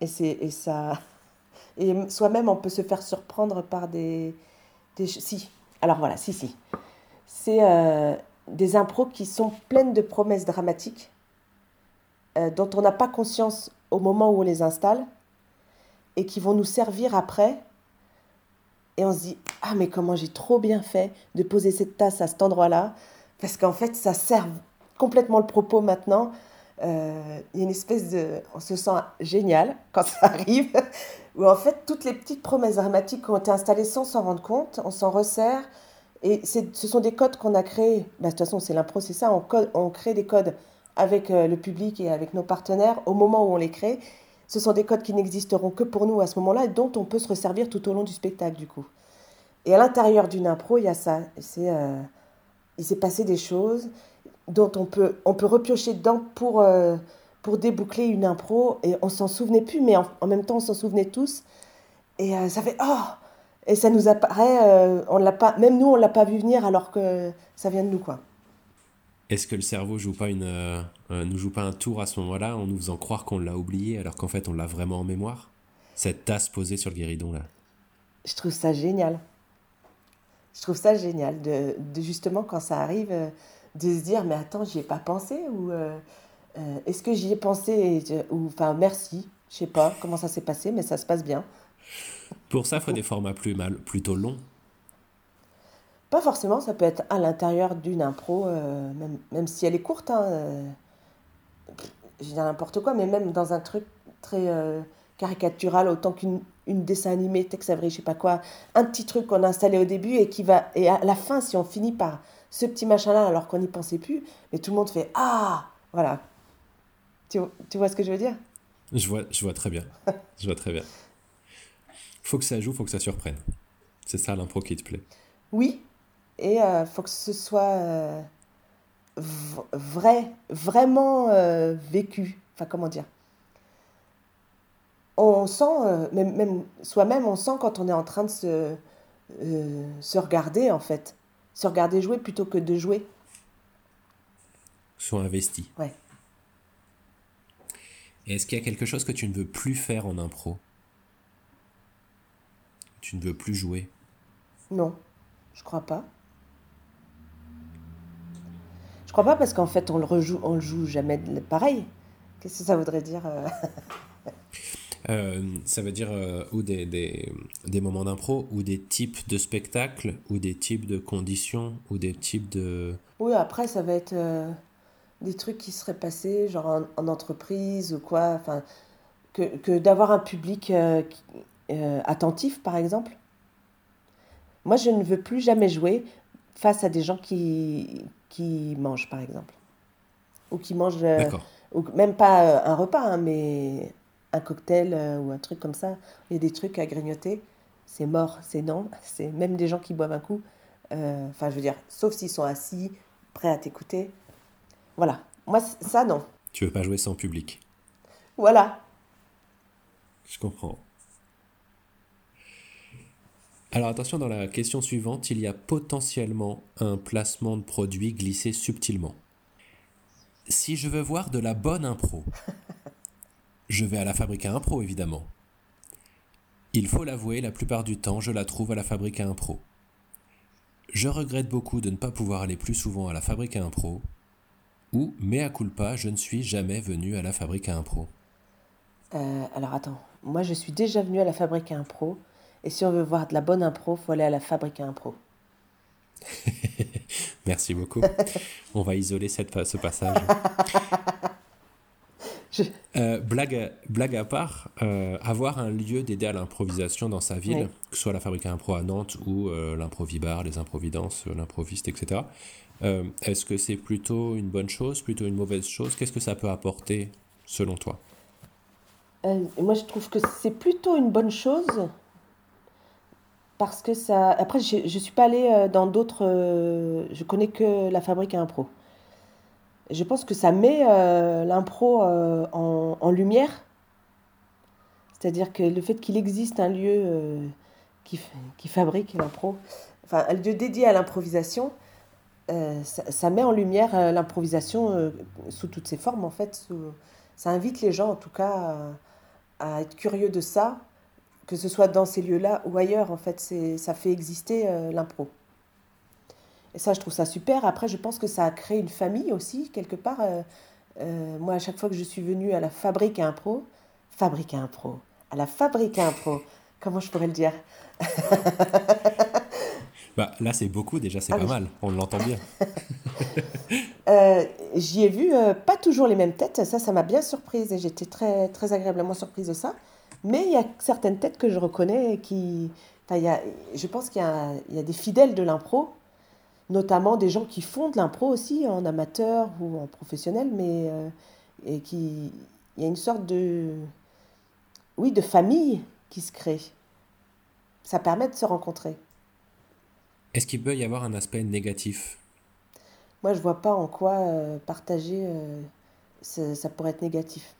Et c'est et ça et soi-même on peut se faire surprendre par des des si. Alors voilà, si si. C'est euh, des impros qui sont pleines de promesses dramatiques dont on n'a pas conscience au moment où on les installe et qui vont nous servir après et on se dit ah mais comment j'ai trop bien fait de poser cette tasse à cet endroit-là. Parce qu'en fait ça sert complètement le propos maintenant. Euh, il y a une espèce de on se sent génial quand ça arrive. Où en fait toutes les petites promesses dramatiques ont été installées sans s'en rendre compte on s'en resserre. Et ce sont des codes qu'on a créés. Bah, de toute façon c'est l'impro c'est ça. On, code- on crée des codes avec euh, le public et avec nos partenaires au moment où on les crée ce sont des codes qui n'existeront que pour nous à ce moment-là et dont on peut se resservir tout au long du spectacle du coup et à l'intérieur d'une impro, il y a ça. Euh, il s'est passé des choses dont on peut, on peut repiocher dedans pour, euh, pour déboucler une impro. Et on s'en souvenait plus, mais en, même temps, on s'en souvenait tous. Et euh, ça fait Oh Et ça nous apparaît, euh, on l'a pas, même nous, on l'a pas vu venir alors que ça vient de nous, quoi. Est-ce que le cerveau joue pas une, euh, euh, nous joue pas un tour à ce moment-là en nous faisant croire qu'on l'a oublié alors qu'en fait on l'a vraiment en mémoire? Cette tasse posée sur le guéridon là. Je trouve ça génial. Je trouve ça génial de, de justement quand ça arrive euh, de se dire mais attends j'y ai pas pensé ou euh, est-ce que j'y ai pensé ou enfin merci je sais pas comment ça s'est passé mais ça se passe bien Pour ça, il faut des formats plus mal, plutôt longs. Pas forcément ça peut être à l'intérieur d'une impro euh, même, même si elle est courte hein, euh, je dire n'importe quoi mais même dans un truc très euh, caricatural autant qu'une une dessin animé, Tex Avery, je sais pas quoi, un petit truc qu'on a installé au début et qui va. Et à la fin, si on finit par ce petit machin-là alors qu'on n'y pensait plus, mais tout le monde fait Ah Voilà. Tu, tu vois ce que je veux dire? Je vois, je vois très bien. je vois très bien. Faut que ça joue, faut que ça surprenne. C'est ça l'impro qui te plaît? Oui, et il euh, faut que ce soit euh, vrai, vraiment euh, vécu. Enfin, comment dire? On sent, même, même soi-même, on sent quand on est en train de se, se regarder, en fait. Se regarder jouer plutôt que de jouer. Sont investis. Ouais. Est-ce qu'il y a quelque chose que tu ne veux plus faire en impro? Tu ne veux plus jouer? Non, je crois pas. Je crois pas parce qu'en fait on le rejoue, on le joue jamais pareil. Qu'est-ce que ça voudrait dire euh? Euh, ça veut dire euh, ou des, des, des moments d'impro, ou des types de spectacles, ou des types de conditions, ou des types de... Oui, après ça va être des trucs qui seraient passés, genre en, entreprise ou quoi, enfin, que, que d'avoir un public attentif, par exemple. Moi, je ne veux plus jamais jouer face à des gens qui, qui mangent, par exemple. Ou qui mangent, euh, ou même pas un repas, hein, mais un cocktail ou un truc comme ça. Il y a des trucs à grignoter. C'est mort, c'est non. C'est même des gens qui boivent un coup. Enfin, je veux dire, sauf s'ils sont assis, prêts à t'écouter. Voilà. Moi, ça, non. Tu veux pas jouer sans public. Voilà. Je comprends. Alors attention, dans la question suivante, il y a potentiellement un placement de produit glissé subtilement. Si je veux voir de la bonne impro, je vais à la fabrique à impro évidemment. Il faut l'avouer, la plupart du temps, je la trouve à la fabrique à impro. Je regrette beaucoup de ne pas pouvoir aller plus souvent à la fabrique à impro, ou, mea culpa, je ne suis jamais venu à la fabrique à impro euh, Alors attends, moi je suis déjà venu à la fabrique à impro, et si on veut voir de la bonne impro, faut aller à la fabrique à impro. Merci beaucoup. on va isoler cette, ce passage. Euh, blague, blague à part, euh, avoir un lieu d'aider à l'improvisation dans sa ville, que ce soit la fabrique à impro à Nantes ou l'improvibar, les improvidances, l'improviste, etc. Euh, est-ce que c'est plutôt une bonne chose, plutôt une mauvaise chose? Qu'est-ce que ça peut apporter selon toi? Euh, Moi, je trouve que c'est plutôt une bonne chose parce que ça. Après, je ne suis pas allée euh, dans d'autres. je connais que la fabrique à impro. Je pense que ça met l'impro en, lumière. C'est-à-dire que le fait qu'il existe un lieu qui, fabrique l'impro, enfin un lieu dédié à l'improvisation, euh, ça, met en lumière euh, l'improvisation euh, sous toutes ses formes, en fait. ça invite les gens, en tout cas, à, être curieux de ça, que ce soit dans ces lieux-là ou ailleurs, en fait. Ça fait exister l'impro. Et ça, je trouve ça super. Après, je pense que ça a créé une famille aussi, quelque part. moi, à chaque fois que je suis venue à la fabrique à impro, fabrique à impro, à la fabrique à impro, comment je pourrais le dire? Bah, là, c'est beaucoup, déjà, c'est ah pas mal. On l'entend bien. Euh, j'y ai vu euh, pas toujours les mêmes têtes. Ça, ça m'a bien surprise et j'étais très, très agréablement surprise de ça. Mais il y a certaines têtes que je reconnais qui. Enfin, y a, je pense qu'il y, y, a des fidèles de l'impro, notamment des gens qui font de l'impro aussi, en amateur ou en professionnel, mais. Euh, et qui. Il y a une sorte de. Oui, de famille qui se crée. Ça permet de se rencontrer. Est-ce qu'il peut y avoir un aspect négatif? Moi, je vois pas en quoi euh, partager, euh, ça, pourrait être négatif.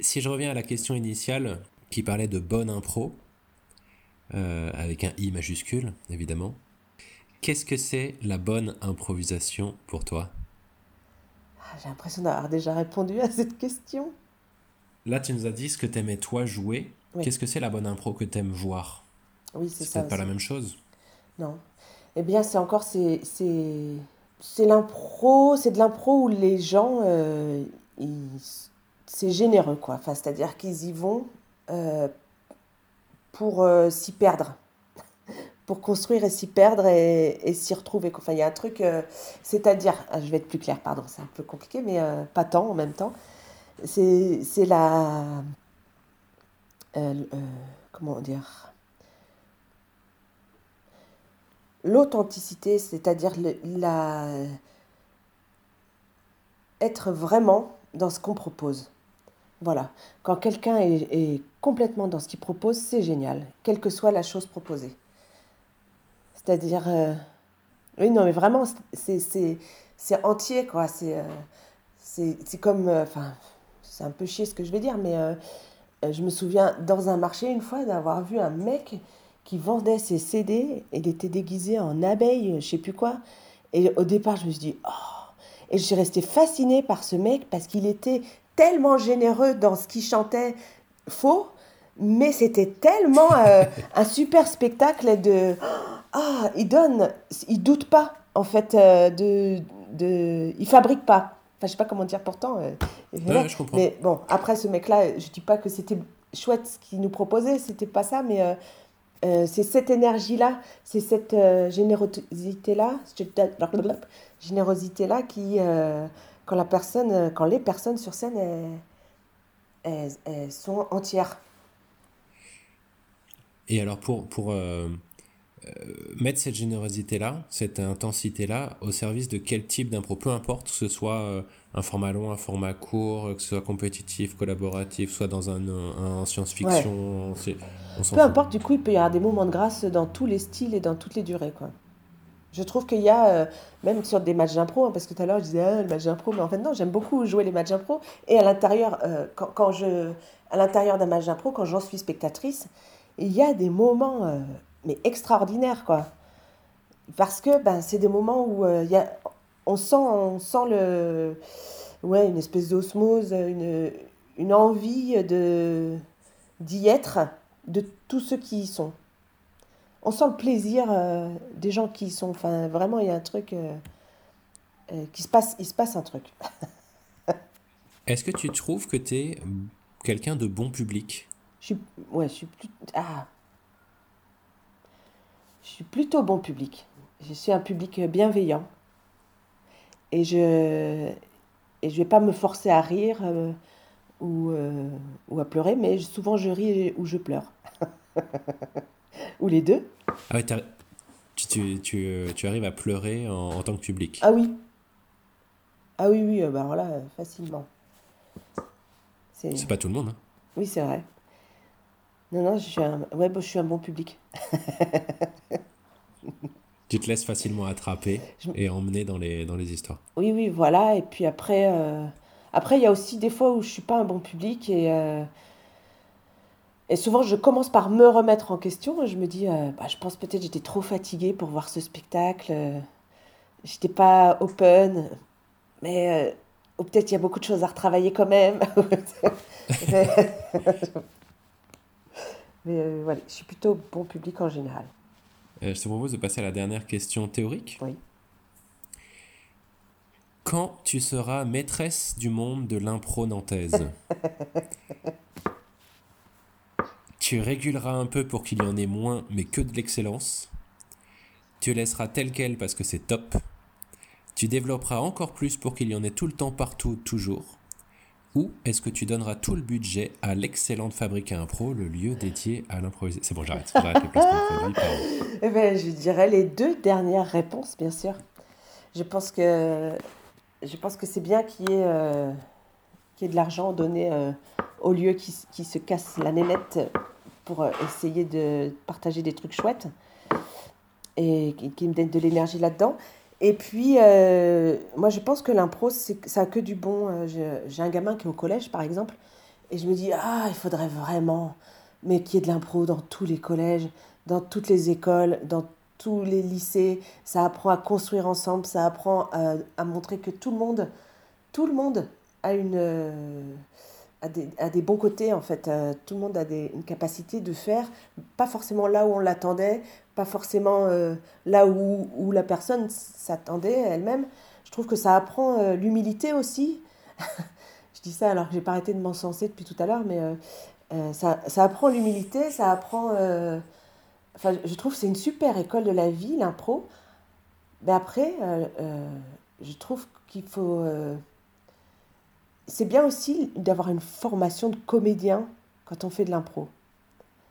Si je reviens à la question initiale qui parlait de bonne impro, euh, avec un I majuscule, évidemment, qu'est-ce que c'est la bonne improvisation pour toi? Ah, J'ai l'impression d'avoir déjà répondu à cette question. Là, tu nous as dit ce que tu aimais toi jouer. Qu'est-ce que c'est la bonne impro que tu aimes voir? Oui, c'est ça. C'est pas la même chose. Non. Eh bien, c'est encore c'est c'est l'impro, c'est de l'impro où les gens euh, c'est généreux quoi. Enfin, c'est-à-dire qu'ils y vont euh, pour euh, s'y perdre, pour construire et s'y perdre et, s'y retrouver. Enfin, il y a un truc, c'est-à-dire, ah, je vais être plus clair, pardon, c'est un peu compliqué, mais pas tant en même temps c'est la. Euh, euh, comment dire L'authenticité, c'est-à-dire la. Être vraiment dans ce qu'on propose. Voilà. Quand quelqu'un est, complètement dans ce qu'il propose, c'est génial, quelle que soit la chose proposée. C'est-à-dire. Euh, oui, non, mais vraiment, c'est entier, quoi. C'est c'est comme. Enfin, c'est un peu chier ce que je vais dire, mais euh, euh, je me souviens dans un marché une fois d'avoir vu un mec qui vendait ses CD, il était déguisé en abeille, je sais plus quoi. Et au départ, je me suis dit, oh Et je suis restée fascinée par ce mec parce qu'il était tellement généreux dans ce qu'il chantait faux, mais c'était tellement euh, un super spectacle de. Ah, il donne, il doute pas, en fait, de, de. Il fabrique pas. Enfin, je sais pas comment dire pourtant. Euh, je comprends. Mais bon, après ce mec-là, je dis pas que c'était chouette ce qu'il nous proposait, c'était pas ça, mais euh, euh, c'est cette énergie-là, c'est cette générosité-là, générosité-là qui, quand la personne, quand les personnes sur scène, elles, elles sont entières. Et alors pour, pour euh, mettre cette générosité-là, cette intensité-là, au service de quel type d'impro? Peu importe que ce soit euh, un format long, un format court, que ce soit compétitif, collaboratif, soit dans un, un, science-fiction. Peu importe, du coup, il peut y avoir des moments de grâce dans tous les styles et dans toutes les durées. Quoi. Je trouve qu'il y a, euh, même sur des matchs d'impro, hein, parce que tout à l'heure je disais ah, le match d'impro, mais en fait non, j'aime beaucoup jouer les matchs d'impro. Et à l'intérieur, quand, quand, je, à l'intérieur d'un match d'impro, quand j'en suis spectatrice, il y a des moments mais extraordinaire, quoi. Parce que ben, c'est des moments où euh, y a, on, sent, on sent le, ouais, une espèce d'osmose, une, une envie d'y être de tous ceux qui y sont. On sent le plaisir euh, des gens qui sont. Enfin, vraiment, il y a un truc euh, qui se passe. Il se passe un truc. Est-ce que tu trouves que tu es quelqu'un de bon public? Je suis, ouais, je suis plus. Ah, je suis plutôt bon public. Je suis un public bienveillant. Et je et je vais pas me forcer à rire euh, ou, euh, ou à pleurer, mais souvent je ris ou je pleure. ou les deux. Ah ouais, tu, tu, tu, arrives à pleurer en, en, tant que public Ah oui. Ah oui, oui, bah voilà, facilement. C'est pas tout le monde. Hein. Oui, c'est vrai. Non, non, je suis un, ouais, je suis un bon public. tu te laisses facilement attraper et emmener dans les, dans les histoires. Oui, oui, voilà. Et puis après, euh, après, il y a aussi des fois où je suis pas un bon public et, euh, et souvent je commence par me remettre en question. je me dis, euh, bah, je pense peut-être j'étais trop fatiguée pour voir ce spectacle. j'étais pas open, mais ou peut-être il y a beaucoup de choses à retravailler quand même. Mais euh, voilà, je suis plutôt bon public en général. Euh, je te propose de passer à la dernière question théorique. Oui. Quand tu seras maîtresse du monde de l'impro nantaise, tu réguleras un peu pour qu'il y en ait moins, mais que de l'excellence. Tu laisseras tel quel parce que c'est top. Tu développeras encore plus pour qu'il y en ait tout le temps, partout, toujours. Ou est-ce que tu donneras tout le budget à l'excellente fabrique à impro, le lieu dédié à l'improvisation C'est bon, j'arrête. Eh ben, je dirais les deux dernières réponses, bien sûr. Je pense que, je pense que c'est bien qu'il y, ait, euh, de l'argent donné euh, au lieu qui, qui, se casse la nénette pour euh, essayer de partager des trucs chouettes et qui, me donne de l'énergie là-dedans. Et puis, euh, moi, je pense que l'impro, ça a que du bon. Euh, j'ai un gamin qui est au collège, par exemple, et je me dis, ah, il faudrait vraiment, mais qu'il y ait de l'impro dans tous les collèges, dans toutes les écoles, dans tous les lycées. Ça apprend à construire ensemble, ça apprend à, montrer que tout le monde, tout le monde a une... Euh, a des, a des, bons côtés en fait. tout le monde a des, une capacité de faire, pas forcément là où on l'attendait, pas forcément euh, là où, où, la personne s'attendait elle-même. Je trouve que ça apprend euh, l'humilité aussi. je dis ça alors que j'ai pas arrêté de m'encenser depuis tout à l'heure, mais euh, ça, ça, apprend l'humilité, ça apprend... Enfin, je trouve que c'est une super école de la vie, l'impro. Mais après, je trouve qu'il faut... c'est bien aussi d'avoir une formation de comédien quand on fait de l'impro.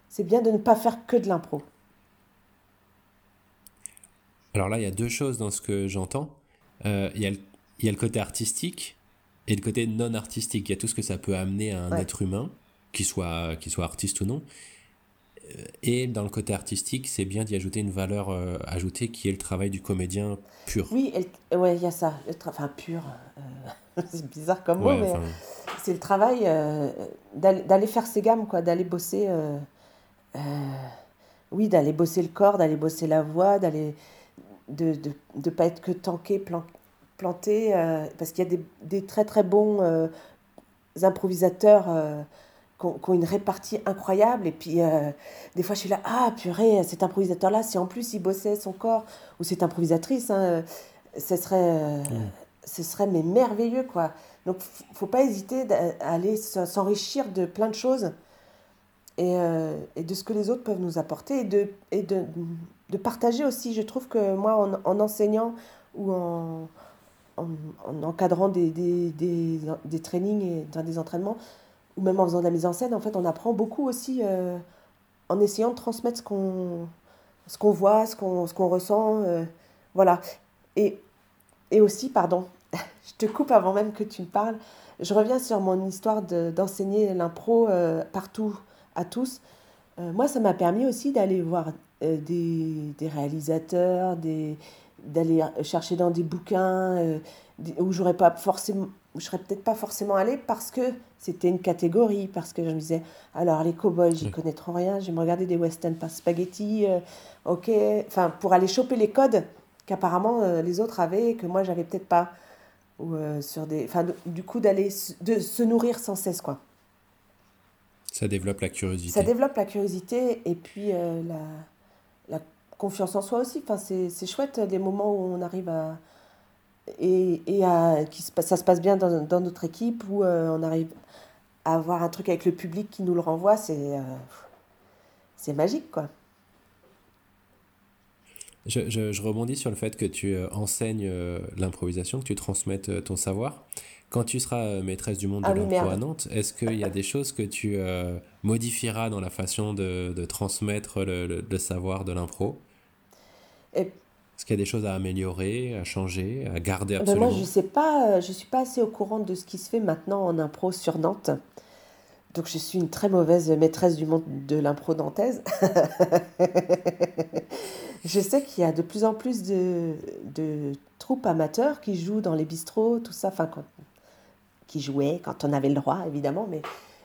C'est bien de ne pas faire que de l'impro. Alors là, il y a deux choses dans ce que j'entends. Euh, il, y a le, côté artistique et le côté non artistique. Il y a tout ce que ça peut amener à un être humain, qu'il soit, soit artiste ou non. Euh, et dans le côté artistique, c'est bien d'y ajouter une valeur euh, ajoutée qui est le travail du comédien pur. Oui, ouais, il y a ça. Le enfin, pur. c'est bizarre comme mot, mais c'est le travail d'aller faire ses gammes, quoi, d'aller bosser. oui, d'aller bosser le corps, d'aller bosser la voix, d'aller de ne de, de pas être que tanké, planté, euh, parce qu'il y a des, des, très très bons euh, improvisateurs euh, qui, ont, une répartie incroyable. Et puis, des fois, je suis là, ah purée, cet improvisateur-là, si en plus il bossait son corps, ou cette improvisatrice, hein, ce serait, ce serait mais merveilleux, quoi. Donc, faut pas hésiter à aller s'enrichir de plein de choses et, et, de ce que les autres peuvent nous apporter et de, et de de partager aussi. Je trouve que moi, en, enseignant ou en, en, encadrant des, des, des, des, trainings et dans des entraînements, ou même en faisant de la mise en scène, en fait, on apprend beaucoup aussi euh, en essayant de transmettre ce qu'on ce qu'on voit, ce qu'on ressent. Euh, voilà. Et, et aussi, pardon, je te coupe avant même que tu me parles, je reviens sur mon histoire d'enseigner l'impro euh, partout, à tous. moi, ça m'a permis aussi d'aller voir des, des, réalisateurs, des, d'aller chercher dans des bouquins euh, où j'aurais pas forcément je serais peut-être pas forcément allée parce que c'était une catégorie parce que je me disais alors les cowboys j'y connais trop rien je vais me regarder des western par spaghetti euh, ok enfin pour aller choper les codes qu'apparemment les autres avaient et que moi j'avais peut-être pas ou sur des enfin du coup d'aller de se nourrir sans cesse quoi ça développe la curiosité ça développe la curiosité et puis la la confiance en soi aussi. Enfin, c'est chouette des moments où on arrive à. Et, et à, qui ça se passe bien dans, dans notre équipe, où euh, on arrive à avoir un truc avec le public qui nous le renvoie, c'est euh, c'est magique, quoi. Je, je, je, rebondis sur le fait que tu euh, enseignes l'improvisation, que tu transmettes ton savoir. Quand tu seras maîtresse du monde de ah l'impro à Nantes, est-ce qu'il y a des choses que tu euh, modifieras dans la façon de, de transmettre le, le, savoir de l'impro? Est-ce qu'il y a des choses à améliorer, à changer, à garder absolument ben Moi, je sais pas, euh, je suis pas assez au courant de ce qui se fait maintenant en impro sur Nantes. Donc je suis une très mauvaise maîtresse du monde de l'impro nantaise. je sais qu'il y a de plus en plus de, de, troupes amateurs qui jouent dans les bistrots, tout ça. Enfin, quand, qui jouait quand on avait le droit, évidemment. Mais,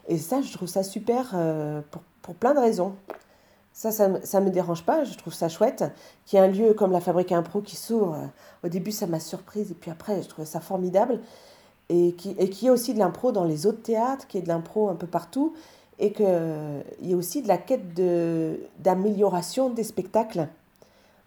et ça, je trouve ça super euh, pour, pour, plein de raisons. Ça, ça ne me dérange pas, je trouve ça chouette. Qu'il y ait un lieu comme la Fabrique Impro qui s'ouvre. Au début, ça m'a surprise, et puis après, je trouvais ça formidable. Et qui, et qui y ait aussi de l'impro dans les autres théâtres, qui y ait de l'impro un peu partout, et qu'il y ait aussi de la quête d'amélioration des spectacles.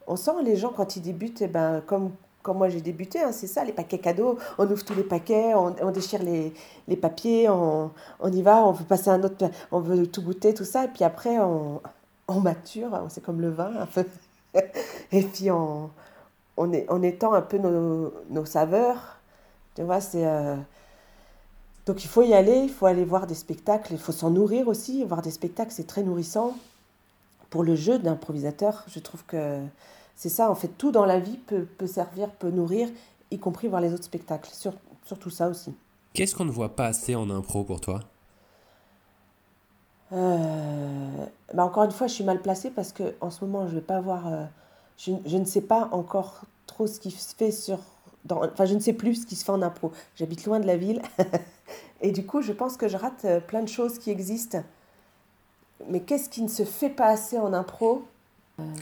On sent les gens, quand ils débutent, eh ben, comme, comme moi j'ai débuté, hein, c'est ça, les paquets cadeaux, on ouvre tous les paquets, on, on déchire les, les papiers, on, on, y va, on veut passer un autre, on veut tout goûter, tout ça, et puis après on, on mature, c'est comme le vin un peu, et puis on étend un peu nos, nos saveurs, tu vois, c'est... Euh, donc il faut y aller, il faut aller voir des spectacles, il faut s'en nourrir aussi, voir des spectacles c'est très nourrissant. Pour le jeu d'improvisateur, je trouve que c'est ça, en fait, tout dans la vie peut, peut, servir, peut nourrir, y compris voir les autres spectacles. Sur, surtout ça aussi. Qu'est-ce qu'on ne voit pas assez en impro pour toi? Euh, bah Encore une fois, je suis mal placée parce que en ce moment, je vais pas voir. Euh, je, je, ne sais pas encore trop ce qui se fait sur. Dans, enfin, je ne sais plus ce qui se fait en impro. J'habite loin de la ville. Et du coup, je pense que je rate euh, plein de choses qui existent. Mais qu'est-ce qui ne se fait pas assez en impro?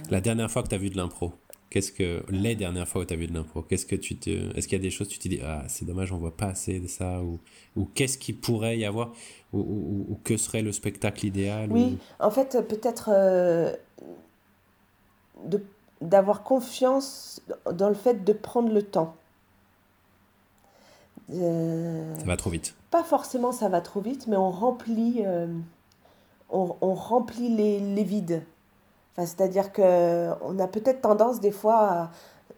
La dernière fois que tu as vu de l'impro, qu'est-ce que les dernières fois où tu as vu de l'impro, qu'est-ce que tu te est-ce qu'il y a des choses tu te dis ah, c'est dommage, on voit pas assez de ça ou ou qu'est-ce qu'il pourrait y avoir ou, ou, que serait le spectacle idéal Oui, en fait peut-être euh, d'avoir confiance dans le fait de prendre le temps. Euh, ça va trop vite. Pas forcément ça va trop vite, mais on remplit, euh, on, on, remplit les, les vides. C'est-à-dire qu'on a peut-être tendance des fois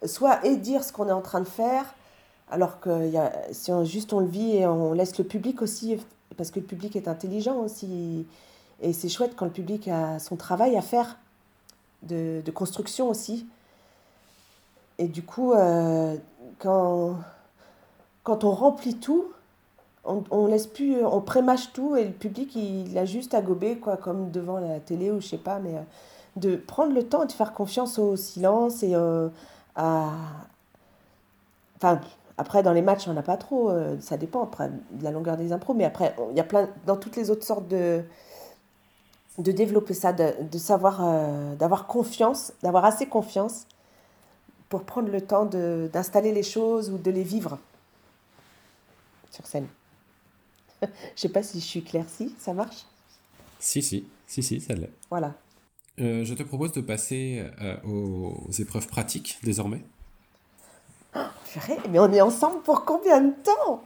à soit dire ce qu'on est en train de faire, Alors que si on, juste on le vit et on laisse le public aussi, parce que le public est intelligent aussi, et c'est chouette quand le public a son travail à faire de, construction aussi. Et du coup, euh, quand, quand on remplit tout, on, on laisse plus, on prémâche tout et le public il a juste à gober quoi, comme devant la télé ou je sais pas, mais euh, de prendre le temps et de faire confiance au silence et euh, à, enfin après dans les matchs on n'a pas trop, euh, ça dépend après de la longueur des impros, mais après il y a plein dans toutes les autres sortes de de développer ça, de, de savoir, d'avoir confiance, d'avoir assez confiance pour prendre le temps de, d'installer les choses ou de les vivre sur scène. Je sais pas si je suis claire, si ça marche? Si, si, si, si, ça l'est. Voilà. Euh, je te propose de passer euh, aux épreuves pratiques désormais. Oh, purée, mais on est ensemble pour combien de temps?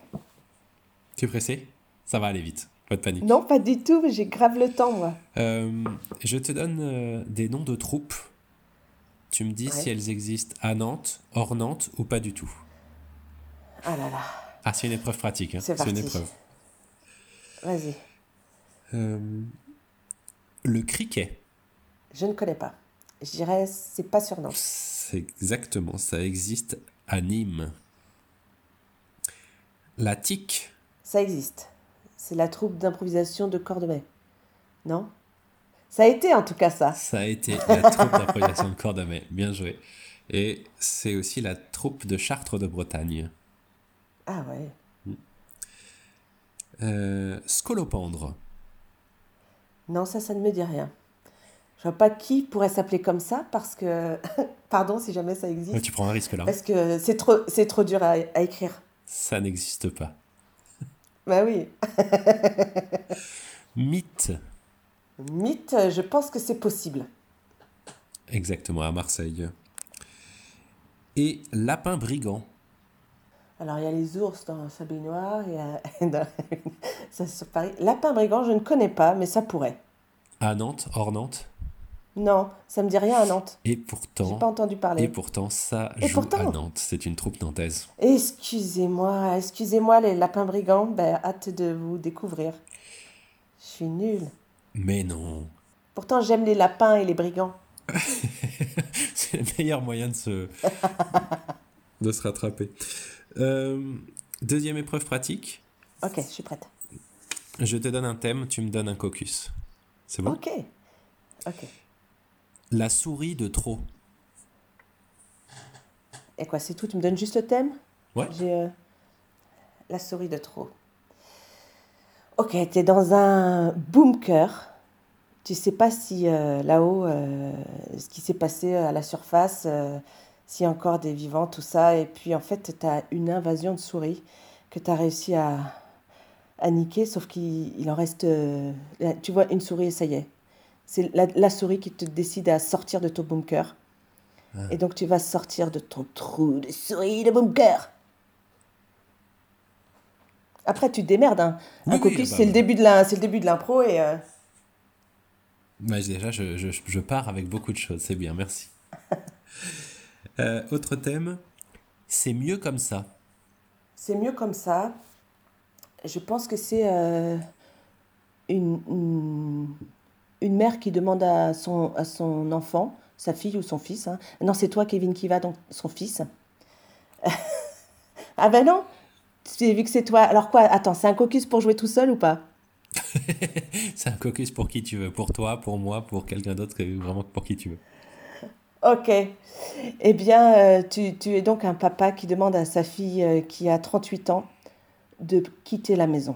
Tu es pressé? Ça va aller vite, pas de panique. Non, pas du tout, mais j'ai grave le temps, moi. Euh, je te donne des noms de troupes. Tu me dis Ouais. si elles existent à Nantes, hors Nantes ou pas du tout. Ah là là, Ah, c'est une épreuve pratique. hein. C'est une épreuve. vas-y. Le cricket. Je ne connais pas. Je dirais, c'est pas sur Nantes. C'est exactement, ça existe à Nîmes. La tique. Ça existe. C'est la troupe d'improvisation de Cordemais. Non? Ça a été en tout cas ça. Ça a été la troupe d'improvisation de Cordemais. Bien joué. Et c'est aussi la troupe de Chartres de Bretagne. Ah ouais. Euh, Scolopendre. Non, ça, ça ne me dit rien. Je vois pas qui pourrait s'appeler comme ça parce que, pardon si jamais ça existe, tu prends un risque là. parce que c'est trop, c'est trop dur à, à écrire. Ça n'existe pas. Bah oui. Mythe. Mythe, je pense que c'est possible. Exactement, à Marseille. Et lapin brigand. Alors il y a les ours dans sa baignoire, il y a dans- ça sur Paris. Lapin brigand, je ne connais pas, mais ça pourrait. À Nantes, hors Nantes. Non, ça me dit rien à Nantes. Et J'ai pourtant, pas entendu et parler. pourtant, ça Et joue pourtant. à Nantes. C'est une troupe nantaise. Excusez-moi, excusez-moi les lapins brigands, ben, hâte de vous découvrir. Je suis nulle. Mais non. Pourtant j'aime les lapins et les brigands. C'est le meilleur moyen de se, de se rattraper. Euh, deuxième épreuve pratique. Ok, je suis prête. Je te donne un thème, tu me donnes un caucus. C'est bon? Ok. Ok. La souris de trop. Et quoi, c'est tout? Tu me donnes juste le thème? Ouais. Euh, la souris de trop. Ok, t'es dans un bunker. Tu sais pas si euh, là-haut, euh, ce qui s'est passé à la surface, s'il y a encore des vivants, tout ça. Et puis en fait, t'as une invasion de souris que t'as réussi à, à niquer, sauf qu'il il en reste. tu vois, une souris et ça y est. C'est la, la souris qui te décide à sortir de ton bunker. Et donc tu vas sortir de ton trou de souris de bunker. Après tu te démerdes. Hein. Oui, un oui, bah, c'est le début de la, c'est le début de l'impro et euh, Bah, déjà, je, je, je pars avec beaucoup de choses. C'est bien, merci. Euh, autre thème. C'est mieux comme ça. c'est mieux comme ça. Je pense que c'est euh, une, une, une mère qui demande à son, à son enfant, sa fille ou son fils. hein. Non, c'est toi, Kevin, qui va, donc son fils. ah ben non, vu que c'est toi. Alors quoi Attends, c'est un caucus pour jouer tout seul ou pas? C'est un caucus pour qui tu veux. Pour toi, pour moi, pour quelqu'un d'autre, vraiment pour qui tu veux. Ok. Eh bien, euh, tu, tu es donc un papa qui demande à sa fille euh, qui a 38 ans de quitter la maison.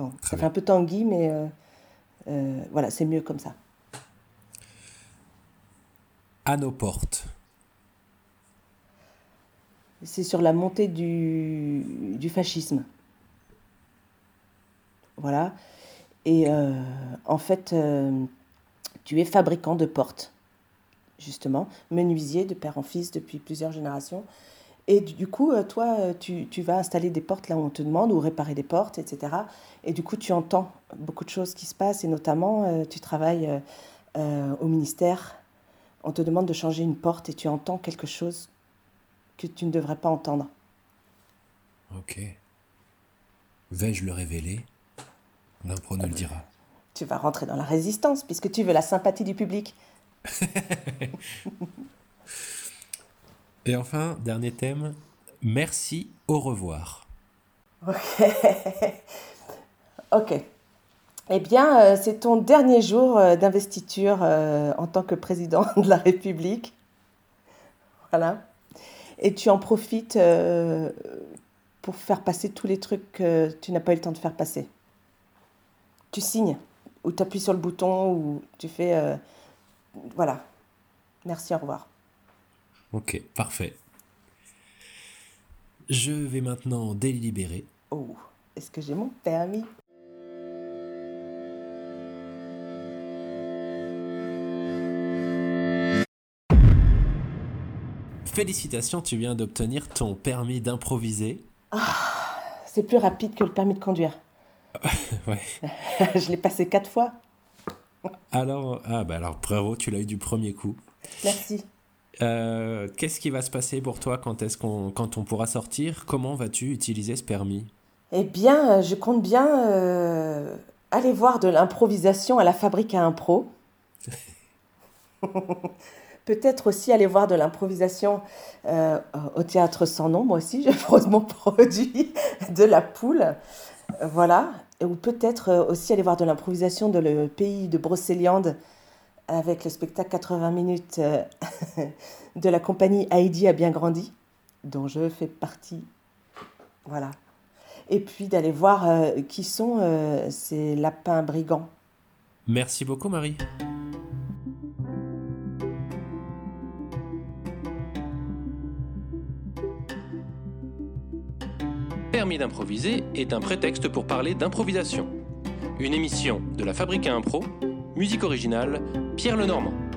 Bon, ça fait un peu tanguy, mais euh, euh, voilà, c'est mieux comme ça. À nos portes. C'est sur la montée du, du fascisme. Voilà. Et euh, en fait, euh, tu es fabricant de portes, justement, menuisier de père en fils depuis plusieurs générations. Et du coup, euh, toi, euh, tu, tu vas installer des portes là où on te demande, ou réparer des portes, etc. Et du coup, tu entends beaucoup de choses qui se passent, et notamment, euh, tu travailles au ministère, on te demande de changer une porte, et tu entends quelque chose que tu ne devrais pas entendre. Ok. Vais-je le révéler? L'impro nous le dira. Tu vas rentrer dans la résistance puisque tu veux la sympathie du public. Et enfin, dernier thème, merci, au revoir. Ok. Eh bien, euh, c'est ton dernier jour euh, d'investiture euh, en tant que président de la République. Voilà. Et tu en profites pour faire passer tous les trucs que tu n'as pas eu le temps de faire passer. Tu signes, ou tu appuies sur le bouton, ou tu fais... voilà. Merci, au revoir. Ok, parfait. Je vais maintenant délibérer. Oh, est-ce que j'ai mon permis? Félicitations, tu viens d'obtenir ton permis d'improviser. Ah, c'est plus rapide que le permis de conduire. ouais. Je l'ai passé quatre fois. Alors, ah bah alors bravo, tu l'as eu du premier coup. Merci. Euh, qu'est-ce qui va se passer pour toi quand, est-ce qu'on, quand on pourra sortir? Comment vas-tu utiliser ce permis? Eh bien, euh, je compte bien euh, aller voir de l'improvisation à la fabrique à impro. Peut-être aussi aller voir de l'improvisation au théâtre sans nom. Moi aussi, je pose mon produit de la poule. Voilà. Ou peut-être aussi aller voir de l'improvisation dans le pays de Brocéliande avec le spectacle 80 minutes euh, de la compagnie Heidi a bien grandi, dont je fais partie. Voilà. Et puis d'aller voir euh, qui sont euh, ces lapins brigands. Merci beaucoup Marie. Permis d'improviser est un prétexte pour parler d'improvisation. Une émission de la Fabrique à Impro Musique originale, Pierre Lenormand.